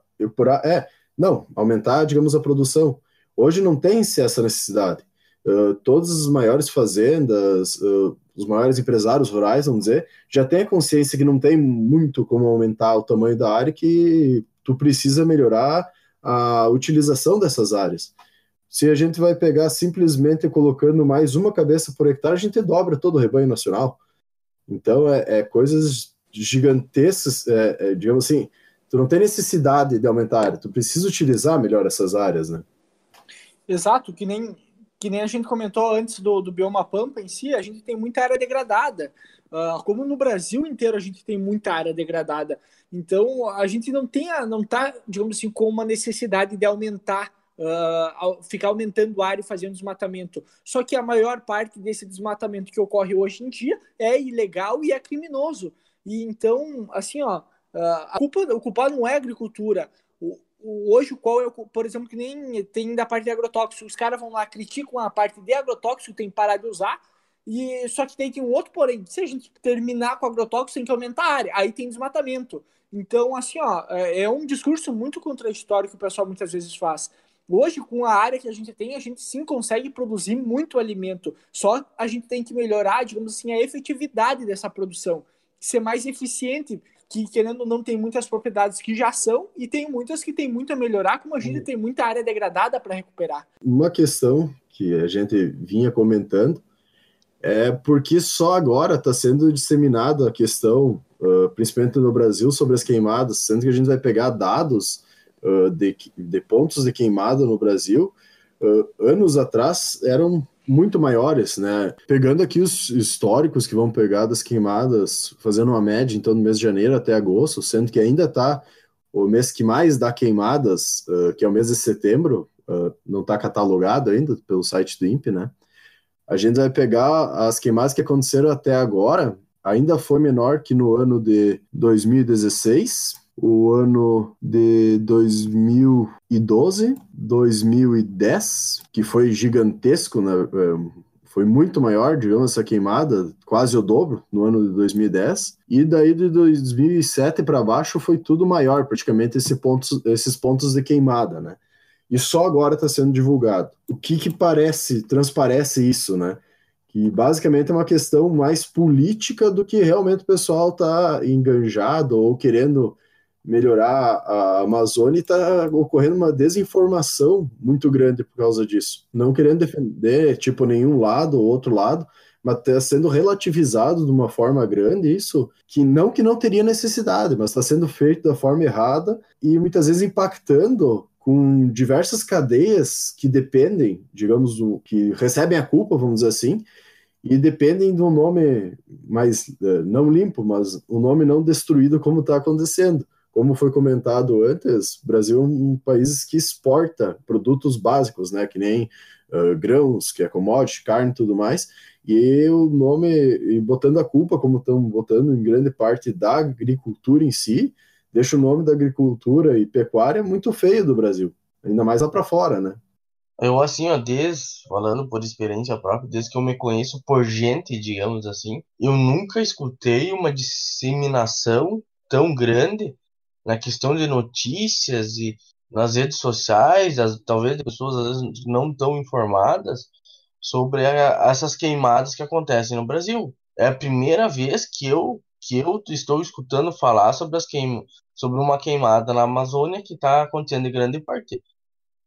é, não, aumentar, digamos, a produção. Hoje não tem-se essa necessidade. Uh, todas as maiores fazendas, uh, os maiores empresários rurais, vamos dizer, já têm a consciência que não tem muito como aumentar o tamanho da área, que tu precisa melhorar a utilização dessas áreas. Se a gente vai pegar simplesmente colocando mais uma cabeça por hectare, a gente dobra todo o rebanho nacional. Então, é, é coisas gigantescas, é, é, digamos assim, tu não tem necessidade de aumentar a área, tu precisa utilizar melhor essas áreas, né? Exato, que nem, que nem a gente comentou antes do, do bioma pampa em si, a gente tem muita área degradada. Uh, como no Brasil inteiro a gente tem muita área degradada. Então a gente não tem a, não tá, digamos assim, com uma necessidade de aumentar, uh, ficar aumentando a área e fazendo desmatamento. Só que a maior parte desse desmatamento que ocorre hoje em dia é ilegal e é criminoso. E então, assim, ó, Uh, culpa, o culpado não é a agricultura. O, o, hoje, qual é o, por exemplo, que nem tem da parte de agrotóxico, os caras vão lá, criticam a parte de agrotóxico, tem que parar de usar, e só que tem, tem um outro porém, se a gente terminar com agrotóxico, tem que aumentar a área, aí tem desmatamento. Então, assim, ó, é, é um discurso muito contraditório que o pessoal muitas vezes faz. Hoje, com a área que a gente tem, a gente sim consegue produzir muito alimento. Só a gente tem que melhorar, digamos assim, a efetividade dessa produção, ser mais eficiente, que querendo ou não tem muitas propriedades que já são e tem muitas que tem muito a melhorar, como a gente tem muita área degradada para recuperar. Uma questão que a gente vinha comentando é porque só agora está sendo disseminada a questão, uh, principalmente no Brasil, sobre as queimadas, sendo que a gente vai pegar dados uh, de, de, pontos de queimada no Brasil, uh, anos atrás eram muito maiores, né? Pegando aqui os históricos que vão pegar das queimadas, fazendo uma média, então, no mês de janeiro até agosto, sendo que ainda está o mês que mais dá queimadas, que é o mês de setembro, não está catalogado ainda pelo site do INPE, né? a gente vai pegar as queimadas que aconteceram até agora, ainda foi menor que no ano de 2016, o ano de 2012, 2010, que foi gigantesco, né? É, foi muito maior, digamos, essa queimada, quase o dobro no ano de 2010, e daí de 2007 para baixo foi tudo maior, praticamente esse pontos, esses pontos de queimada, né? e só agora está sendo divulgado. O que, que parece, transparece isso, né? Que basicamente é uma questão mais política do que realmente o pessoal está enganjado ou querendo melhorar a Amazônia está ocorrendo uma desinformação muito grande por causa disso. Não querendo defender, tipo, nenhum lado ou outro lado, mas está sendo relativizado de uma forma grande isso, que não que não teria necessidade, mas está sendo feito da forma errada e muitas vezes impactando com diversas cadeias que dependem, digamos, do, que recebem a culpa, vamos dizer assim, e dependem de um nome mais uh, não limpo, mas um nome não destruído como está acontecendo. Como foi comentado antes, Brasil é um país que exporta produtos básicos, né, que nem uh, grãos, que é commodity, carne e tudo mais, e o nome, e botando a culpa, como estão botando em grande parte da agricultura em si, deixa o nome da agricultura e pecuária muito feio do Brasil, ainda mais lá para fora, né? Eu, assim, ó, desde, falando por experiência própria, desde que eu me conheço por gente, digamos assim, eu nunca escutei uma disseminação tão grande na questão de notícias e nas redes sociais, as, talvez pessoas às vezes não tão informadas sobre a, essas queimadas que acontecem no Brasil. É a primeira vez que eu que eu estou escutando falar sobre as queim sobre uma queimada na Amazônia que está acontecendo em grande parte.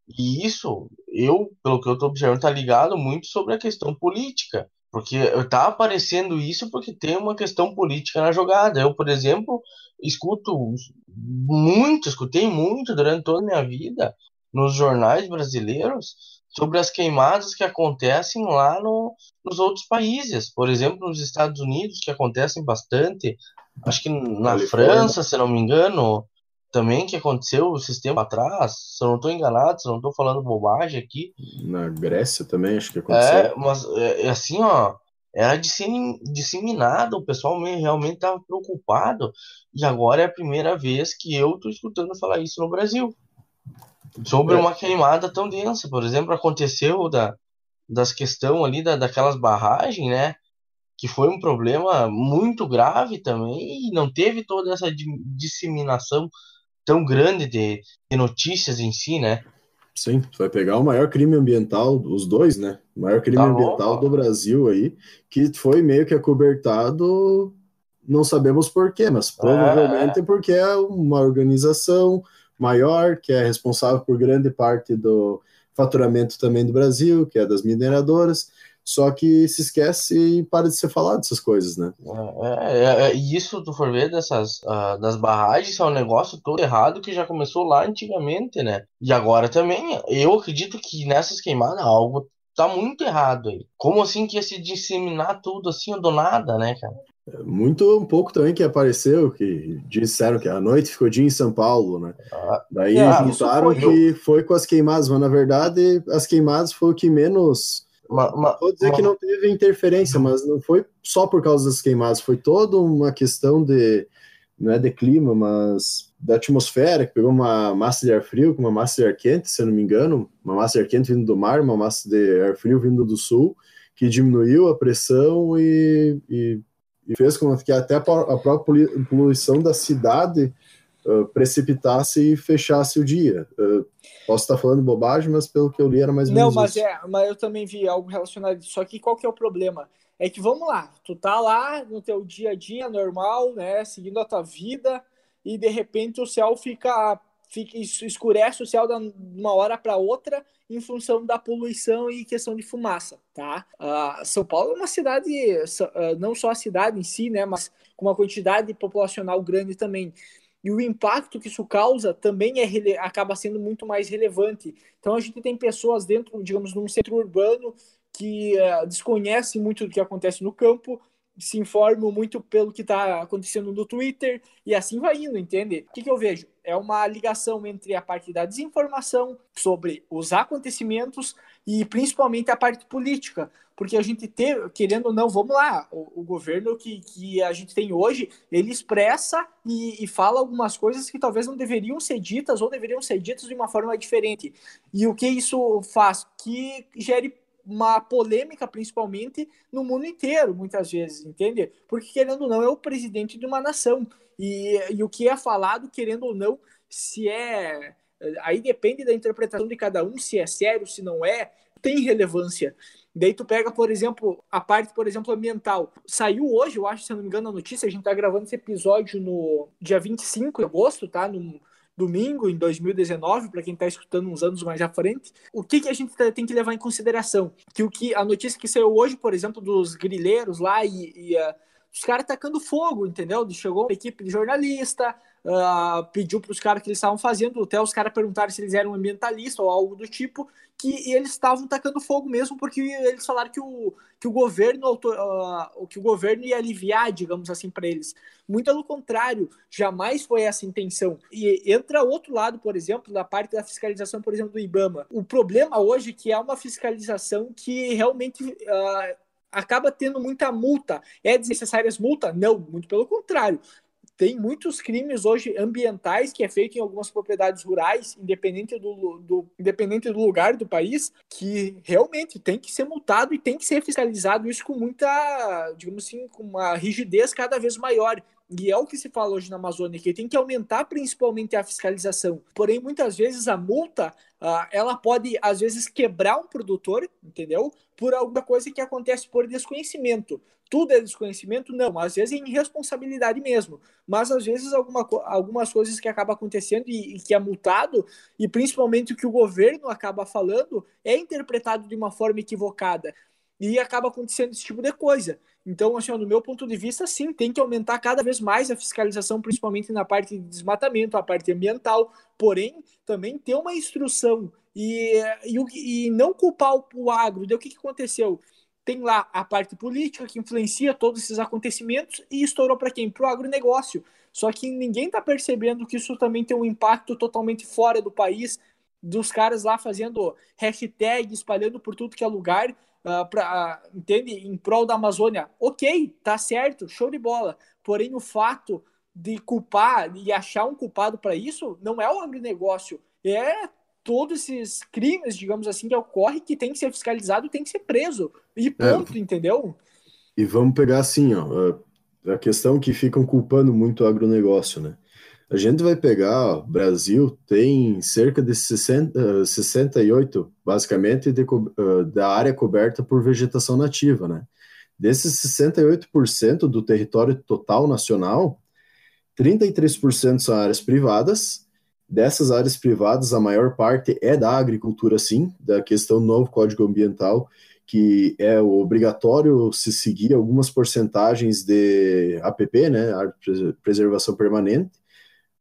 E isso, eu, pelo que eu estou observando, está ligado muito sobre a questão política. Porque está aparecendo isso porque tem uma questão política na jogada. Eu, por exemplo, escuto muito, escutei muito durante toda a minha vida nos jornais brasileiros sobre as queimadas que acontecem lá no, nos outros países. Por exemplo, nos Estados Unidos, que acontecem bastante. Acho que na França, se não me engano, também que aconteceu esses tempos atrás. Se eu não estou enganado, se eu não estou falando bobagem aqui. Na Grécia também, acho que aconteceu. É, mas é, é assim, ó. Era disseminado, o pessoal realmente estava preocupado, e agora é a primeira vez que eu estou escutando falar isso no Brasil sobre é. uma queimada tão densa. Por exemplo, aconteceu da, das questões ali da, daquelas barragens, né? Que foi um problema muito grave também e não teve toda essa disseminação tão grande de, de notícias em si, né? Sim, vai pegar o maior crime ambiental, os dois, né? O maior crime tá ambiental do Brasil aí, que foi meio que acobertado, não sabemos por quê, mas provavelmente é. porque é uma organização maior, que é responsável por grande parte do faturamento também do Brasil, que é das mineradoras, só que se esquece e para de ser falado dessas coisas, né? É, é, é, isso, tu for ver dessas, uh, das barragens, é um negócio todo errado que já começou lá antigamente, né? E agora também, eu acredito que nessas queimadas algo tá muito errado aí. Como assim que ia se disseminar tudo assim do nada, né, cara? Muito um pouco também que apareceu, que disseram que a noite ficou dia em São Paulo, né? Ah, Daí é, juntaram que foi com as queimadas, mas na verdade as queimadas foi o que menos. Ma, ma, vou dizer ma... que não teve interferência, mas não foi só por causa das queimadas, foi toda uma questão de. Não é de clima, mas da atmosfera, que pegou uma massa de ar frio com uma massa de ar quente, se eu não me engano, uma massa de ar quente vindo do mar, uma massa de ar frio vindo do sul, que diminuiu a pressão e, e e fez com que até a própria poluição da cidade uh, precipitasse e fechasse o dia. Uh, posso estar falando bobagem, mas pelo que eu li era mais ou menos Não, mas isso. é, mas eu também vi algo relacionado. Só que qual que é o problema? É que vamos lá, tu tá lá no teu dia a dia normal, né, seguindo a tua vida e de repente o céu fica fica, escurece o céu de uma hora para outra em função da poluição e questão de fumaça, tá? Uh, São Paulo é uma cidade, uh, não só a cidade em si, né, mas com uma quantidade populacional grande também. E o impacto que isso causa também é, acaba sendo muito mais relevante. Então a gente tem pessoas dentro, digamos, num centro urbano que uh, desconhecem muito do que acontece no campo, se informam muito pelo que está acontecendo no Twitter e assim vai indo, entende? O que, que eu vejo? É uma ligação entre a parte da desinformação sobre os acontecimentos e principalmente a parte política, porque a gente tem, querendo ou não, vamos lá, o, o governo que, que a gente tem hoje, ele expressa e, e, fala algumas coisas que talvez não deveriam ser ditas ou deveriam ser ditas de uma forma diferente. E o que isso faz? Que gere uma polêmica, principalmente no mundo inteiro, muitas vezes, entende? Porque, querendo ou não, é o presidente de uma nação. E, e o que é falado, querendo ou não, se é. Aí depende da interpretação de cada um, se é sério, se não é, tem relevância. Daí tu pega, por exemplo, a parte, por exemplo, ambiental. Saiu hoje, eu acho, se eu não me engano, a notícia, a gente tá gravando esse episódio no dia 25 de agosto, tá? No, domingo, em 2019, para quem está escutando uns anos mais à frente, o que, que a gente tem que levar em consideração? Que o que a notícia que saiu hoje, por exemplo, dos grileiros lá e, e uh, os caras tacando fogo, entendeu? Chegou uma equipe de jornalista, uh, pediu para os caras que eles estavam fazendo, até os caras perguntaram se eles eram ambientalistas ou algo do tipo, que eles estavam tacando fogo mesmo, porque eles falaram que o, que o governo uh, que o governo ia aliviar, digamos assim, para eles. Muito pelo contrário, jamais foi essa a intenção. E entra outro lado, por exemplo, da parte da fiscalização, por exemplo, do IBAMA. O problema hoje é que é uma fiscalização que realmente uh, acaba tendo muita multa. É desnecessárias multa? Não, muito pelo contrário tem muitos crimes hoje ambientais que é feito em algumas propriedades rurais, independente do, do, independente do lugar do país, que realmente tem que ser multado e tem que ser fiscalizado isso com muita, digamos assim, com uma rigidez cada vez maior. E é o que se fala hoje na Amazônia, que tem que aumentar principalmente a fiscalização. Porém, muitas vezes a multa, uh, ela pode, às vezes, quebrar um produtor, entendeu? Por alguma coisa que acontece por desconhecimento. Tudo é desconhecimento? Não, às vezes é irresponsabilidade mesmo. Mas, às vezes, alguma, algumas coisas que acabam acontecendo e, e que é multado, e principalmente o que o governo acaba falando, é interpretado de uma forma equivocada e acaba acontecendo esse tipo de coisa. Então, assim, ó, no meu ponto de vista, sim, tem que aumentar cada vez mais a fiscalização, principalmente na parte de desmatamento, a parte ambiental, porém, também ter uma instrução e, e, e não culpar o, o agro. Daí o que, que aconteceu? Tem lá a parte política que influencia todos esses acontecimentos e estourou para quem? Para o agronegócio. Só que ninguém está percebendo que isso também tem um impacto totalmente fora do país, dos caras lá fazendo hashtag, espalhando por tudo que é lugar, uh, pra, uh, entende? Em prol da Amazônia. Ok, tá certo, show de bola. Porém, o fato de culpar e achar um culpado para isso não é o agronegócio, é todos esses crimes, digamos assim, que ocorrem, que tem que ser fiscalizado, tem que ser preso. E é. ponto, é, entendeu? E vamos pegar assim, ó, a questão que ficam culpando muito o agronegócio, né? A gente vai pegar, o Brasil tem cerca de 60, 68, basicamente, de, uh, da área coberta por vegetação nativa, né? Desses 68% do território total nacional, 33% são áreas privadas. Dessas áreas privadas, a maior parte é da agricultura, sim, da questão do novo Código Ambiental, que é obrigatório se seguir algumas porcentagens de APP, né, preservação permanente,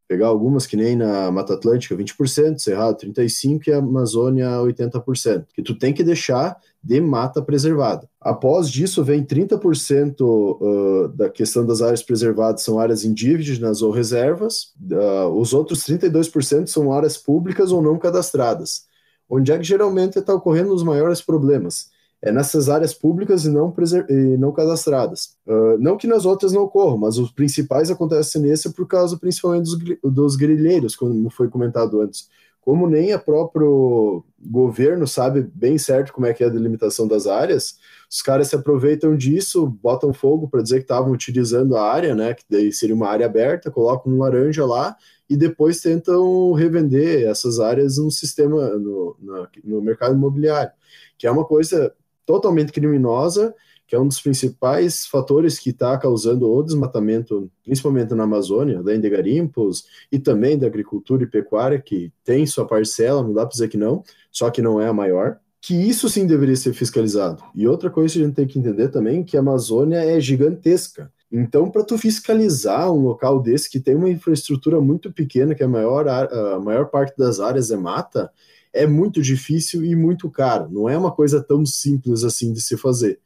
pegar algumas que nem na Mata Atlântica 20%, Cerrado 35% e Amazônia 80%, que tu tem que deixar de mata preservada. Após disso vem 30% uh, da questão das áreas preservadas são áreas indígenas ou reservas, uh, os outros 32% são áreas públicas ou não cadastradas. Onde é que geralmente está ocorrendo os maiores problemas? É nessas áreas públicas e não, e não cadastradas. Uh, não que nas outras não ocorram, mas os principais acontecem nesse por causa principalmente dos, dos grileiros, como foi comentado antes. Como nem o próprio governo sabe bem certo como é que é a delimitação das áreas, os caras se aproveitam disso, botam fogo para dizer que estavam utilizando a área, né, que daí seria uma área aberta, colocam um laranja lá e depois tentam revender essas áreas no sistema, no, no mercado imobiliário, que é uma coisa totalmente criminosa, que é um dos principais fatores que está causando o desmatamento, principalmente na Amazônia, além de garimpos e também da agricultura e pecuária, que tem sua parcela, não dá para dizer que não, só que não é a maior, que isso sim deveria ser fiscalizado. E outra coisa que a gente tem que entender também que a Amazônia é gigantesca. Então, para tu fiscalizar um local desse que tem uma infraestrutura muito pequena, que a maior, a maior parte das áreas é mata, é muito difícil e muito caro. Não é uma coisa tão simples assim de se fazer.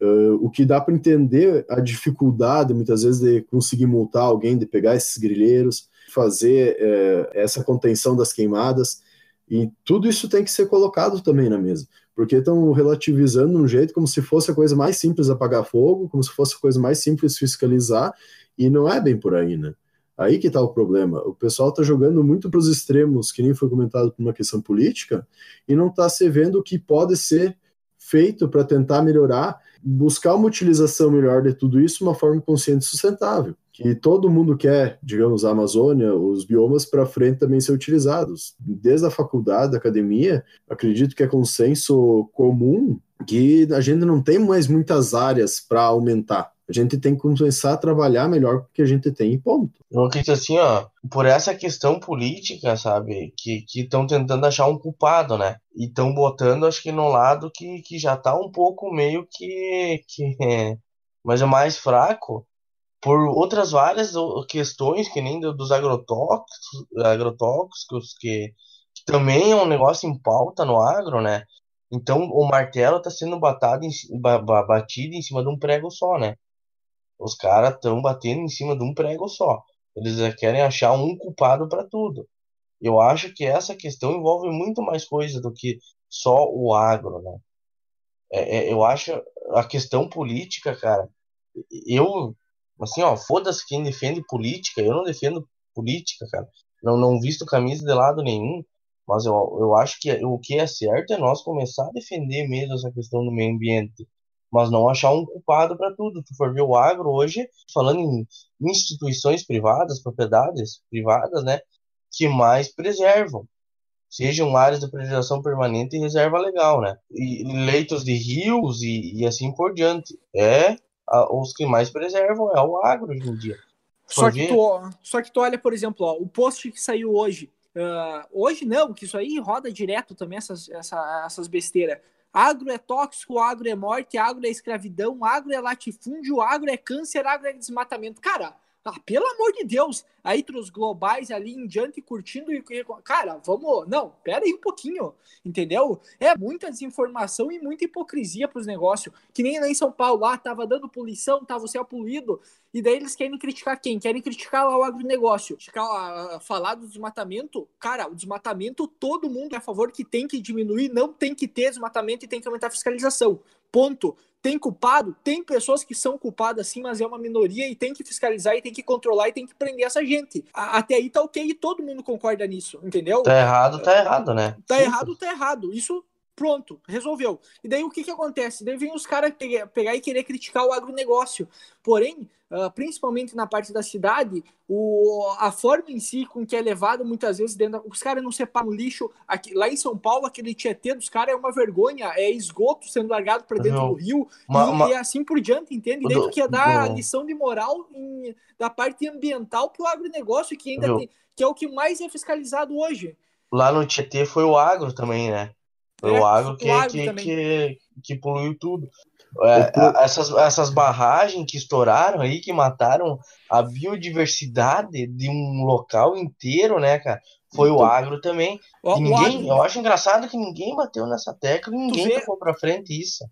Uh, o que dá para entender a dificuldade, muitas vezes, de conseguir multar alguém, de pegar esses grilheiros, fazer uh, essa contenção das queimadas, e tudo isso tem que ser colocado também na mesa, porque estão relativizando de um jeito como se fosse a coisa mais simples apagar fogo, como se fosse a coisa mais simples fiscalizar, e não é bem por aí, né? Aí que está o problema. O pessoal está jogando muito para os extremos, que nem foi comentado por uma questão política, e não está se vendo o que pode ser feito para tentar melhorar buscar uma utilização melhor de tudo isso, uma forma consciente e sustentável. Que todo mundo quer, digamos, a Amazônia, os biomas para frente também ser utilizados. Desde a faculdade, a academia, acredito que é consenso comum que a gente não tem mais muitas áreas para aumentar. A gente tem que começar a trabalhar melhor o que a gente tem e ponto. Eu acredito assim, ó, por essa questão política, sabe, que estão tentando achar um culpado, né? E estão botando, acho que no lado que, que já tá um pouco meio que, que é, mas é mais fraco, por outras várias questões, que nem dos agrotóxicos, agrotóxicos que, que também é um negócio em pauta no agro, né? Então o martelo está sendo batado em, batido em cima de um prego só, né? Os caras estão batendo em cima de um prego só. Eles querem achar um culpado para tudo. Eu acho que essa questão envolve muito mais coisa do que só o agro, né? É, é, eu acho a questão política, cara. Eu, assim, ó, foda-se quem defende política. Eu não defendo política, cara. Não, não visto camisa de lado nenhum. Mas eu, eu acho que o que é certo é nós começar a defender mesmo essa questão do meio ambiente mas não achar um culpado para tudo. Tu for ver o agro hoje, falando em instituições privadas, propriedades privadas, né, que mais preservam, sejam áreas de preservação permanente e reserva legal, né, e leitos de rios e, e assim por diante. É a, os que mais preservam é o agro hoje em dia. Só que, tu, só que tu olha, por exemplo, ó, o post que saiu hoje. Uh, hoje não, que isso aí roda direto também, essas, essa, essas besteiras. Agro é tóxico, agro é morte, agro é escravidão, agro é latifúndio, agro é câncer, agro é desmatamento. Cara, ah, pelo amor de Deus, aí os globais ali em diante curtindo e cara, vamos, não, pera aí um pouquinho, entendeu? É muita desinformação e muita hipocrisia para os negócios, que nem lá em São Paulo, lá tava dando poluição, tava o céu poluído, e daí eles querem criticar quem? Querem criticar lá o agronegócio, criticar, falar do desmatamento, cara, o desmatamento todo mundo é a favor que tem que diminuir, não tem que ter desmatamento e tem que aumentar a fiscalização. Ponto. Tem culpado? Tem pessoas que são culpadas sim, mas é uma minoria e tem que fiscalizar e tem que controlar e tem que prender essa gente. Até aí tá ok e todo mundo concorda nisso, entendeu? Tá errado, tá errado, né? Tá errado, tá errado. Isso pronto, resolveu. E daí o que que acontece? Daí vem os caras pegar e querer criticar o agronegócio. Porém, uh, principalmente na parte da cidade, o, a forma em si com que é levado muitas vezes dentro. Os caras não separam lixo. Aqui, lá em São Paulo, aquele Tietê dos caras é uma vergonha. É esgoto sendo largado para dentro não. do rio uma, e, uma... e, assim por diante, entende? Daí tu quer dar não. lição de moral em, da parte ambiental pro agronegócio, que ainda tem, que é o que mais é fiscalizado hoje. Lá no Tietê foi o agro também, né? Foi é, o agro que, o que, que, que, poluiu tudo. É, essas, essas barragens que estouraram aí, que mataram a biodiversidade de um local inteiro, né, cara? Foi o agro também. O, ninguém, agro... eu acho engraçado que ninguém bateu nessa tecla, ninguém vê... tocou pra frente isso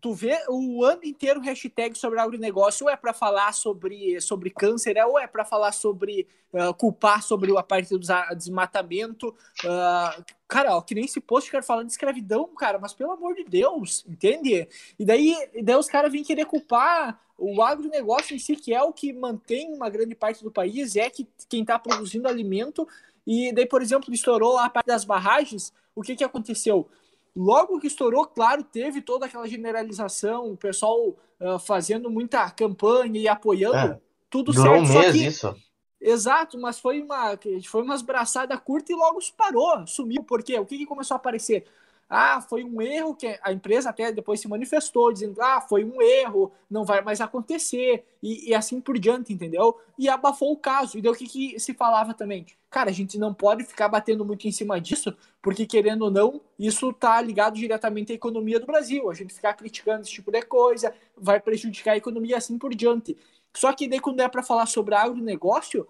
tu vê o ano inteiro hashtag sobre agronegócio, ou é para falar sobre, sobre câncer, é, ou é para falar sobre uh, culpar sobre a parte do desmatamento. Uh, cara, ó, que nem esse post quero falar de escravidão, cara, mas pelo amor de Deus, entende? E daí, e daí os caras vêm querer culpar o agronegócio em si, que é o que mantém uma grande parte do país, é que quem está produzindo alimento. E daí, por exemplo, estourou a parte das barragens, o que, que aconteceu? Logo que estourou, claro, teve toda aquela generalização, o pessoal uh, fazendo muita campanha e apoiando, é, tudo certo. Um mês que, isso. Exato, mas foi uma foi umas braçadas curtas e logo parou, sumiu. Por quê? O que, que começou a aparecer? Ah, foi um erro que a empresa até depois se manifestou, dizendo, ah, foi um erro, não vai mais acontecer, e, e assim por diante, entendeu? E abafou o caso. E deu o que, que se falava também? Cara, a gente não pode ficar batendo muito em cima disso, porque querendo ou não, isso tá ligado diretamente à economia do Brasil. A gente ficar criticando esse tipo de coisa vai prejudicar a economia assim por diante. Só que daí quando é para falar sobre agronegócio,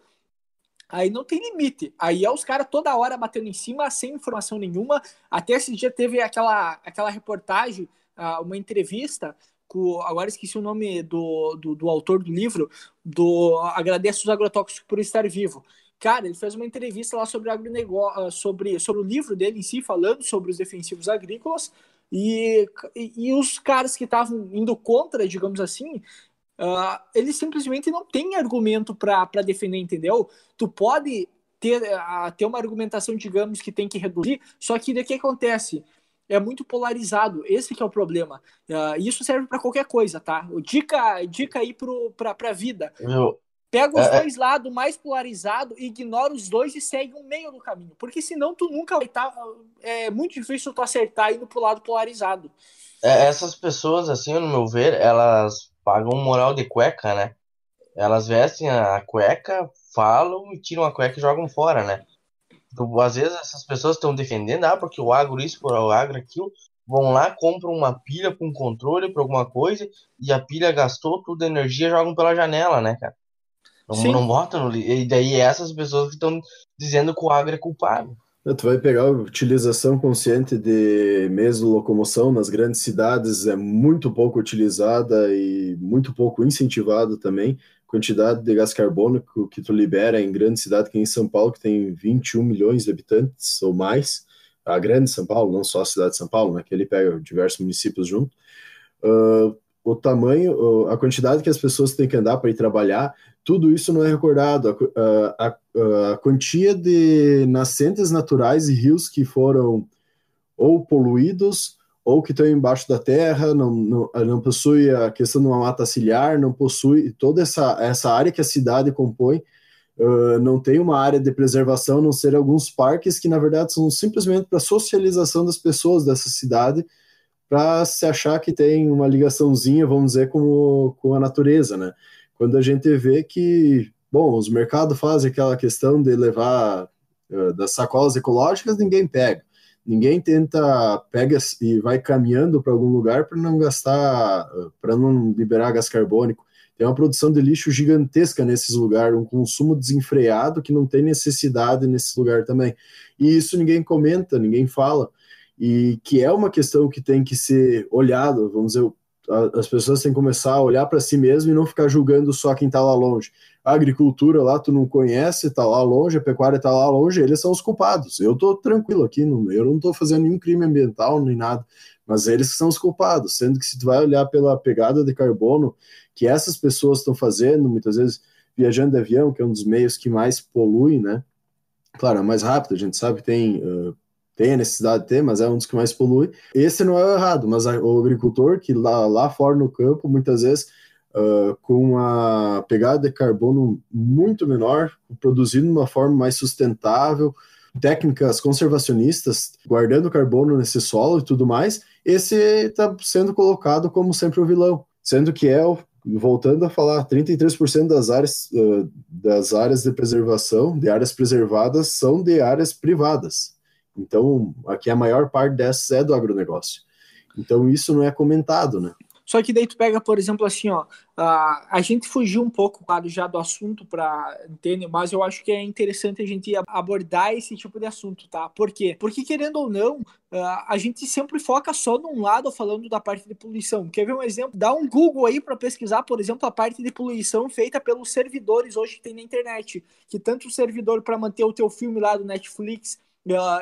aí não tem limite. Aí é os caras toda hora batendo em cima, sem informação nenhuma. Até esse dia teve aquela, aquela reportagem, ah, uma entrevista, com, agora esqueci o nome do, do, do autor do livro, do Agradeço os Agrotóxicos por Estar Vivo. Cara, ele fez uma entrevista lá sobre agronegócio, ah, sobre, sobre o livro dele em si, falando sobre os defensivos agrícolas, e, e, e os caras que estavam indo contra, digamos assim, Uh, ele simplesmente não tem argumento para defender, entendeu? Tu pode ter, uh, ter uma argumentação, digamos, que tem que reduzir, só que o que acontece? É muito polarizado, esse que é o problema. Uh, isso serve para qualquer coisa, tá? Dica, dica aí para a vida. Meu, Pega os é, é, dois lados mais polarizados, ignora os dois e segue um meio do caminho. Porque senão tu nunca vai estar. Tá, é muito difícil tu acertar indo pro lado polarizado. É, essas pessoas, assim, no meu ver, elas pagam um moral de cueca, né? Elas vestem a cueca, falam e tiram a cueca e jogam fora, né? Então, às vezes essas pessoas estão defendendo, ah, porque o agro isso, o agro aquilo, vão lá, compram uma pilha com controle para alguma coisa e a pilha gastou toda a energia jogam pela janela, né, cara? Não, não botam no E daí essas pessoas que estão dizendo que o agro é culpado. Tu vai pegar a utilização consciente de de locomoção nas grandes cidades, é muito pouco utilizada e muito pouco incentivada também. Quantidade de gás carbônico que tu libera em grande cidade, que em São Paulo, que tem 21 milhões de habitantes ou mais, a grande São Paulo, não só a cidade de São Paulo, né, que ele pega diversos municípios junto. Uh, o tamanho, a quantidade que as pessoas têm que andar para ir trabalhar, tudo isso não é recordado. A, a, a, quantia de nascentes naturais e rios que foram ou poluídos ou que estão embaixo da terra, não, não, não possui a questão de uma mata ciliar, não possui toda essa, essa área que a cidade compõe, uh, não tem uma área de preservação, não ser alguns parques que, na verdade, são simplesmente para socialização das pessoas dessa cidade, para se achar que tem uma ligaçãozinha, vamos dizer, com, com a natureza, né? Quando a gente vê que, bom, os mercados fazem aquela questão de levar uh, das sacolas ecológicas, ninguém pega. Ninguém tenta, pega e vai caminhando para algum lugar para não gastar, uh, para não liberar gás carbônico. Tem uma produção de lixo gigantesca nesses lugares, um consumo desenfreado que não tem necessidade nesse lugar também. E isso ninguém comenta, ninguém fala e que é uma questão que tem que ser olhado, vamos dizer, as pessoas têm que começar a olhar para si mesmo e não ficar julgando só quem está lá longe. A agricultura lá tu não conhece, está lá longe, a pecuária está lá longe, eles são os culpados. Eu estou tranquilo aqui, não, eu não estou fazendo nenhum crime ambiental nem nada, mas eles são os culpados. Sendo que se tu vai olhar pela pegada de carbono que essas pessoas estão fazendo, muitas vezes viajando de avião, que é um dos meios que mais polui, né? Claro, é mais rápido, a gente sabe que tem uh, tem a necessidade de ter, mas é um dos que mais polui. Esse não é o errado, mas o agricultor que lá, lá fora no campo, muitas vezes, uh, com uma pegada de carbono muito menor, produzindo de uma forma mais sustentável, técnicas conservacionistas, guardando carbono nesse solo e tudo mais, esse está sendo colocado como sempre o vilão, sendo que é o voltando a falar, 33% das áreas, uh, das áreas de preservação, de áreas preservadas, são de áreas privadas. Então, aqui a maior parte dessas é do agronegócio. Então, isso não é comentado, né? Só que daí tu pega, por exemplo, assim, ó, a, a gente fugiu um pouco, claro, já do assunto para entender, mas eu acho que é interessante a gente abordar esse tipo de assunto, tá? Por quê? Porque, querendo ou não, a gente sempre foca só num lado falando da parte de poluição. Quer ver um exemplo? Dá um Google aí para pesquisar, por exemplo, a parte de poluição feita pelos servidores hoje que tem na internet. Que tanto o servidor para manter o teu filme lá do Netflix,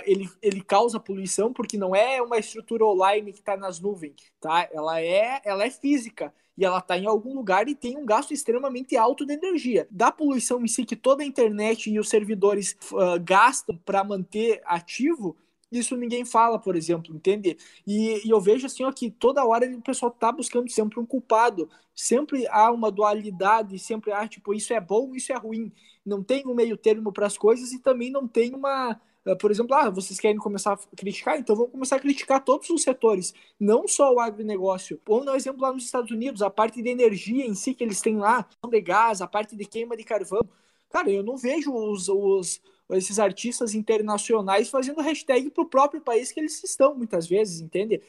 ele, ele causa poluição porque não é uma estrutura online que está nas nuvens, tá? Ela é, ela é física e ela está em algum lugar e tem um gasto extremamente alto de energia. Da poluição em si que toda a internet e os servidores uh, gastam para manter ativo, isso ninguém fala, por exemplo, entende? E, e, eu vejo assim ó, que toda hora o pessoal tá buscando sempre um culpado, sempre há uma dualidade, sempre há tipo isso é bom, isso é ruim. não tem um meio termo para as coisas e também não tem uma, por exemplo, ah, vocês querem começar a criticar, então vamos começar a criticar todos os setores, não só o agronegócio. Dar um exemplo lá nos Estados Unidos, a parte de energia em si que eles têm lá, de gás, a parte de queima de carvão. Cara, eu não vejo os, os esses artistas internacionais fazendo hashtag para o próprio país que eles estão, muitas vezes, entende?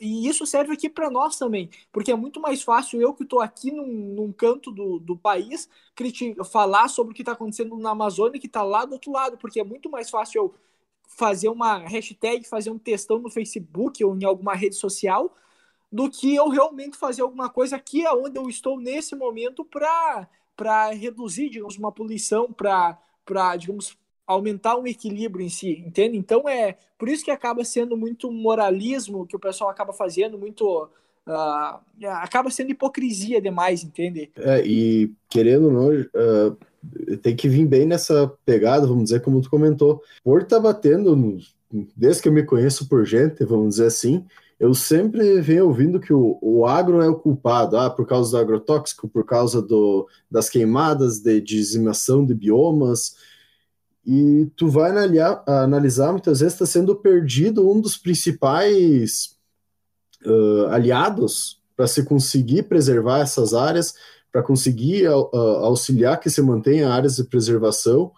E isso serve aqui para nós também, porque é muito mais fácil eu que estou aqui num, num, canto do, do país falar sobre o que está acontecendo na Amazônia que está lá do outro lado, porque é muito mais fácil eu fazer uma hashtag, fazer um textão no Facebook ou em alguma rede social, do que eu realmente fazer alguma coisa aqui onde eu estou nesse momento para reduzir, digamos, uma poluição, para, digamos, aumentar um equilíbrio em si, entende? Então é por isso que acaba sendo muito moralismo que o pessoal acaba fazendo, muito uh, acaba sendo hipocrisia demais, entende? É, e querendo ou não, uh, tem que vir bem nessa pegada, vamos dizer, como tu comentou. Por tá batendo, desde que eu me conheço por gente, vamos dizer assim, eu sempre venho ouvindo que o, o agro é o culpado, ah, por causa do agrotóxico, por causa do, das queimadas, de dizimação de biomas, e tu vai analisar, muitas vezes está sendo perdido um dos principais uh, aliados para se conseguir preservar essas áreas, para conseguir uh, auxiliar que se mantenha áreas de preservação,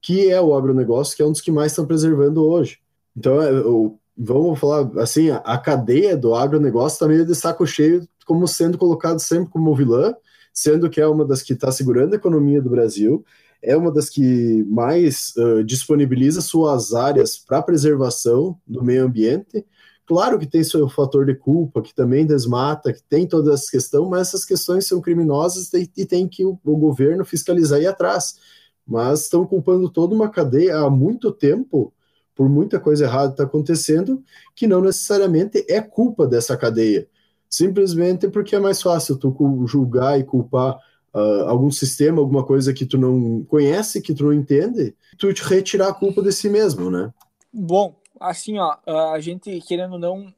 que é o agronegócio, que é um dos que mais estão preservando hoje. Então, é, vamos falar assim, a, a cadeia do agronegócio está meio de saco cheio, como sendo colocado sempre como vilã, sendo que é uma das que está segurando a economia do Brasil, é uma das que mais uh, disponibiliza suas áreas para preservação do meio ambiente. Claro que tem seu fator de culpa, que também desmata, que tem toda essa questão, mas essas questões são criminosas e, e tem que o, o governo fiscalizar e atrás. Mas estão culpando toda uma cadeia há muito tempo por muita coisa errada está acontecendo, que não necessariamente é culpa dessa cadeia. Simplesmente porque é mais fácil tu julgar e culpar uh, algum sistema, alguma coisa que tu não conhece, que tu não entende, tu te retirar a culpa de si mesmo, né? Bom, assim, ó, a gente, querendo ou não,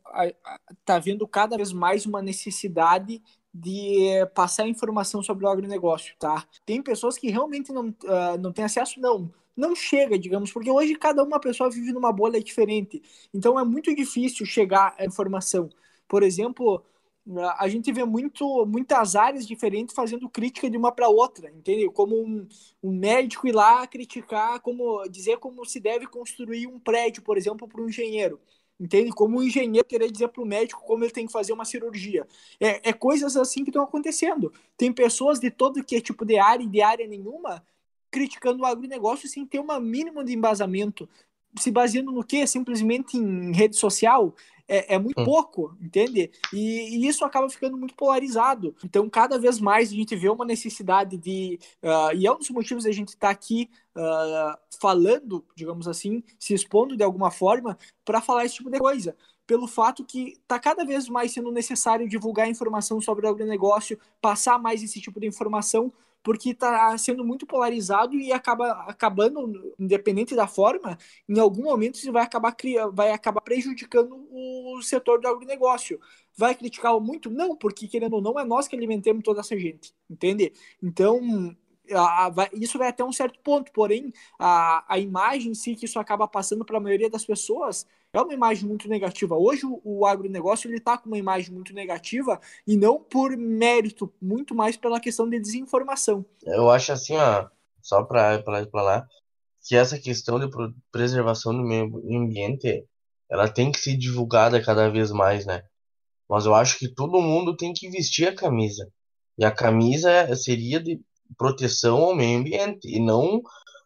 tá vendo cada vez mais uma necessidade de passar informação sobre o agronegócio, tá? Tem pessoas que realmente não, uh, não têm acesso, não. Não chega, digamos, porque hoje cada uma pessoa vive numa bolha diferente. Então é muito difícil chegar a informação. Por exemplo, a gente vê muito, muitas áreas diferentes fazendo crítica de uma para outra, entende? Como um, um, médico ir lá criticar, como dizer como se deve construir um prédio, por exemplo, para um engenheiro. Entende? Como um engenheiro querer dizer para o médico como ele tem que fazer uma cirurgia. É, é coisas assim que estão acontecendo. Tem pessoas de todo que é tipo de área e de área nenhuma criticando o agronegócio sem ter uma mínimo de embasamento. Se baseando no quê? Simplesmente em rede social? É, é muito hum. pouco, entende? E, e, isso acaba ficando muito polarizado. Então, cada vez mais a gente vê uma necessidade de. Uh, e é um dos motivos a gente estar tá aqui uh, falando, digamos assim, se expondo de alguma forma, para falar esse tipo de coisa pelo fato que está cada vez mais sendo necessário divulgar informação sobre o agronegócio, passar mais esse tipo de informação, porque está sendo muito polarizado e acaba acabando, independente da forma, em algum momento isso vai acabar vai acabar prejudicando o setor do agronegócio. Vai criticar muito? Não, porque querendo ou não, é nós que alimentamos toda essa gente, entende? Então, isso vai até um certo ponto, porém, a, a imagem em si que isso acaba passando para a maioria das pessoas é uma imagem muito negativa. Hoje o, agronegócio ele está com uma imagem muito negativa e não por mérito, muito mais pela questão de desinformação. Eu acho assim, ó, só para lá, que essa questão de preservação do meio ambiente, ela tem que ser divulgada cada vez mais, né? Mas eu acho que todo mundo tem que vestir a camisa. E a camisa seria de proteção ao meio ambiente e não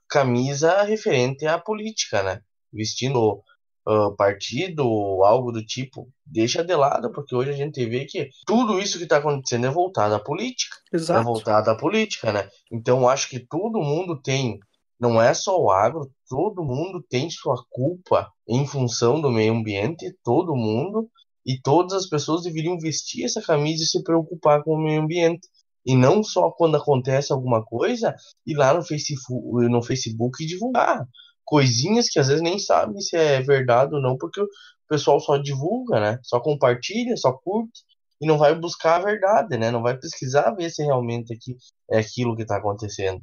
camisa referente à política, né? Vestindo uh, partido ou algo do tipo, deixa de lado, porque hoje a gente vê que tudo isso que está acontecendo é voltado à política. É Exato. É voltado à política, né? Então acho que todo mundo tem, não é só o agro, todo mundo tem sua culpa em função do meio ambiente, todo mundo, e todas as pessoas deveriam vestir essa camisa e se preocupar com o meio ambiente. E não só quando acontece alguma coisa, ir lá no Facebook, no Facebook divulgar coisinhas que às vezes nem sabe se é verdade ou não, porque o pessoal só divulga, né? Só compartilha, só curte e não vai buscar a verdade, né? Não vai pesquisar ver se realmente aqui é aquilo que está acontecendo.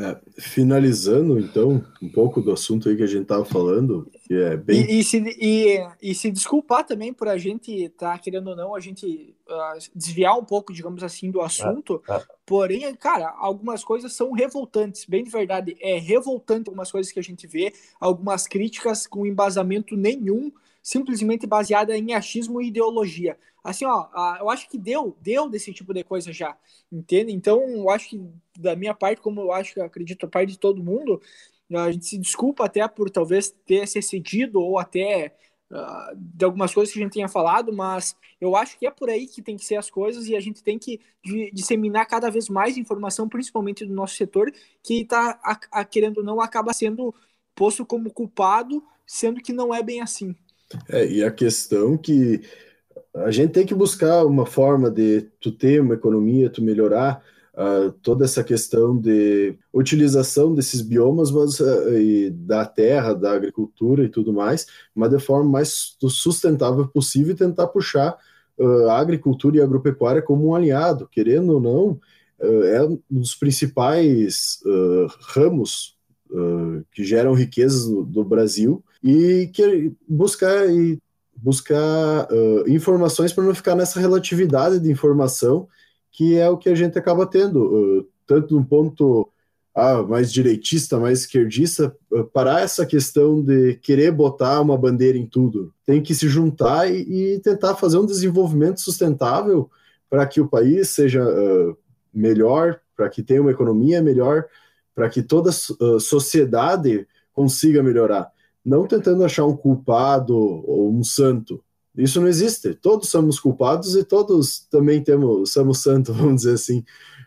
É, finalizando, então, um pouco do assunto aí que a gente estava falando, que é bem. E, e, se, e, e se desculpar também por a gente tá querendo ou não, a gente uh, desviar um pouco, digamos assim, do assunto. É, é. Porém, cara, algumas coisas são revoltantes, bem de verdade. É revoltante algumas coisas que a gente vê, algumas críticas com embasamento nenhum, simplesmente baseada em achismo e ideologia assim, ó, eu acho que deu, deu desse tipo de coisa já, entende? Então, eu acho que da minha parte, como eu acho que acredito a parte de todo mundo, a gente se desculpa até por talvez ter se excedido ou até uh, de algumas coisas que a gente tenha falado, mas eu acho que é por aí que tem que ser as coisas e a gente tem que disseminar cada vez mais informação, principalmente do nosso setor, que está, querendo ou não, acaba sendo posto como culpado, sendo que não é bem assim. É, e a questão que a gente tem que buscar uma forma de tu ter uma economia, tu melhorar uh, toda essa questão de utilização desses biomas mas, uh, e da terra, da agricultura e tudo mais, mas de forma mais sustentável possível e tentar puxar uh, a agricultura e a agropecuária como um aliado, querendo ou não, é um dos principais ramos que geram riquezas do, do Brasil e que buscar e buscar uh, informações para não ficar nessa relatividade de informação que é o que a gente acaba tendo, uh, tanto no ponto ah, mais direitista, mais esquerdista, uh, parar essa questão de querer botar uma bandeira em tudo. Tem que se juntar e, e tentar fazer um desenvolvimento sustentável para que o país seja melhor, para que tenha uma economia melhor, para que toda a sociedade consiga melhorar não tentando achar um culpado ou um santo. Isso não existe. Todos somos culpados e todos também temos somos santos, vamos dizer assim.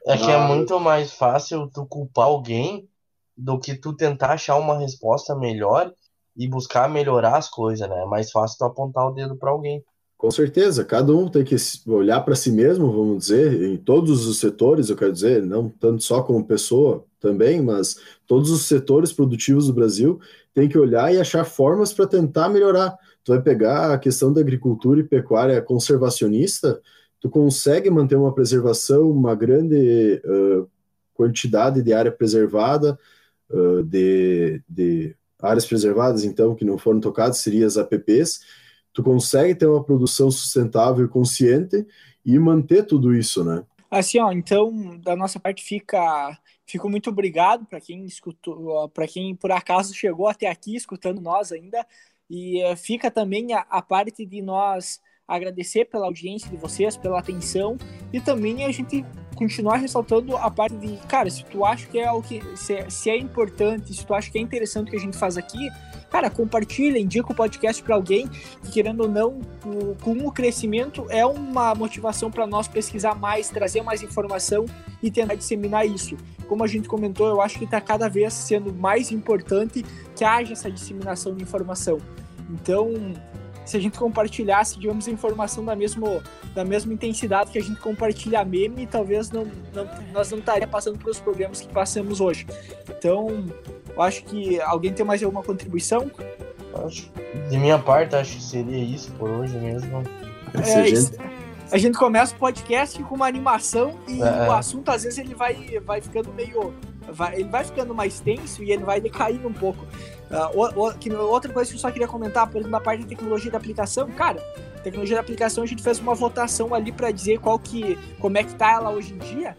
É que é muito mais fácil tu culpar alguém do que tu tentar achar uma resposta melhor e buscar melhorar as coisas, né? É mais fácil tu apontar o dedo para alguém. Com certeza, cada um tem que olhar para si mesmo, vamos dizer, em todos os setores, eu quero dizer, não tanto só como pessoa também, mas todos os setores produtivos do Brasil tem que olhar e achar formas para tentar melhorar. Tu vai pegar a questão da agricultura e pecuária conservacionista, tu consegue manter uma preservação, uma grande uh, quantidade de área preservada, uh, de, de áreas preservadas, então, que não foram tocadas, seriam as APPs, tu consegue ter uma produção sustentável e consciente e manter tudo isso, né? Assim, ó, então, da nossa parte fica Fico muito obrigado para quem escutou, para quem por acaso chegou até aqui escutando nós ainda. E uh, fica também a, a, parte de nós agradecer pela audiência de vocês, pela atenção e também a gente continuar ressaltando a parte de, cara, se tu acha que é o que se, é, se é importante, se tu acha que é interessante o que a gente faz aqui, cara, compartilha, indica o podcast para alguém que, querendo ou não, o, com o crescimento é uma motivação para nós pesquisar mais, trazer mais informação e tentar disseminar isso. Como a gente comentou, eu acho que está cada vez sendo mais importante que haja essa disseminação de informação. Então, se a gente compartilhasse, digamos, informação da, mesmo, da mesma intensidade que a gente compartilha meme, talvez não, não, nós não estaríamos passando pelos problemas que passamos hoje. Então, eu acho que alguém tem mais alguma contribuição? Acho, de minha parte, acho que seria isso por hoje mesmo. É, a, gente... a gente começa o podcast com uma animação e é. o assunto, às vezes, ele vai, vai ficando meio. Vai, ele vai ficando mais tenso e ele vai decaindo um pouco. Uh, o, o, que, outra coisa que eu só queria comentar, por exemplo, na parte de tecnologia da aplicação, cara, tecnologia da aplicação a gente fez uma votação ali para dizer qual que, como é que tá ela hoje em dia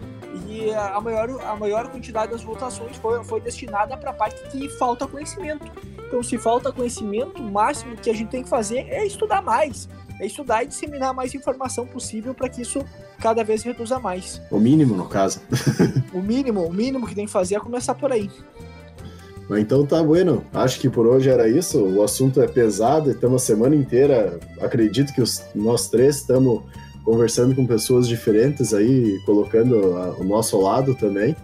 e a maior, a maior quantidade das votações foi, foi destinada para a parte que falta conhecimento. Então, se falta conhecimento, o máximo que a gente tem que fazer é estudar mais, é estudar e disseminar mais informação possível para que isso cada vez reduza mais. O mínimo, no caso. o mínimo, o mínimo que tem que fazer é começar por aí. Então tá bueno. Acho que por hoje era isso. O assunto é pesado, estamos a semana inteira. Acredito que os, nós três estamos conversando com pessoas diferentes aí, colocando a, o nosso lado também.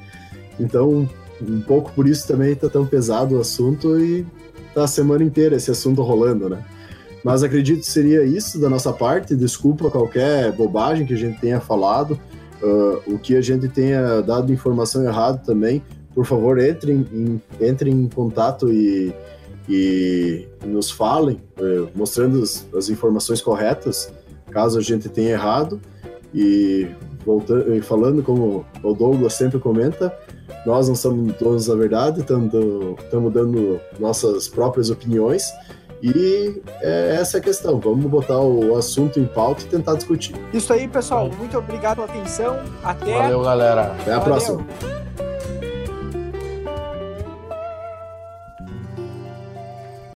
Então, um pouco por isso também tá tão pesado o assunto e tá a semana inteira esse assunto rolando, né? Mas acredito que seria isso da nossa parte. Desculpa qualquer bobagem que a gente tenha falado, uh, o que a gente tenha dado informação errada também. Por favor, entrem em, entrem em contato e, e nos falem, uh, mostrando as, as informações corretas caso a gente tenha errado. E voltando, falando como o Douglas sempre comenta, Nós não somos donos da verdade, estamos dando nossas próprias opiniões. E é essa é a questão. Vamos botar o assunto em pauta e tentar discutir. Isso aí, pessoal. Muito obrigado pela atenção. Até. Valeu, galera. Até a Valeu. próxima.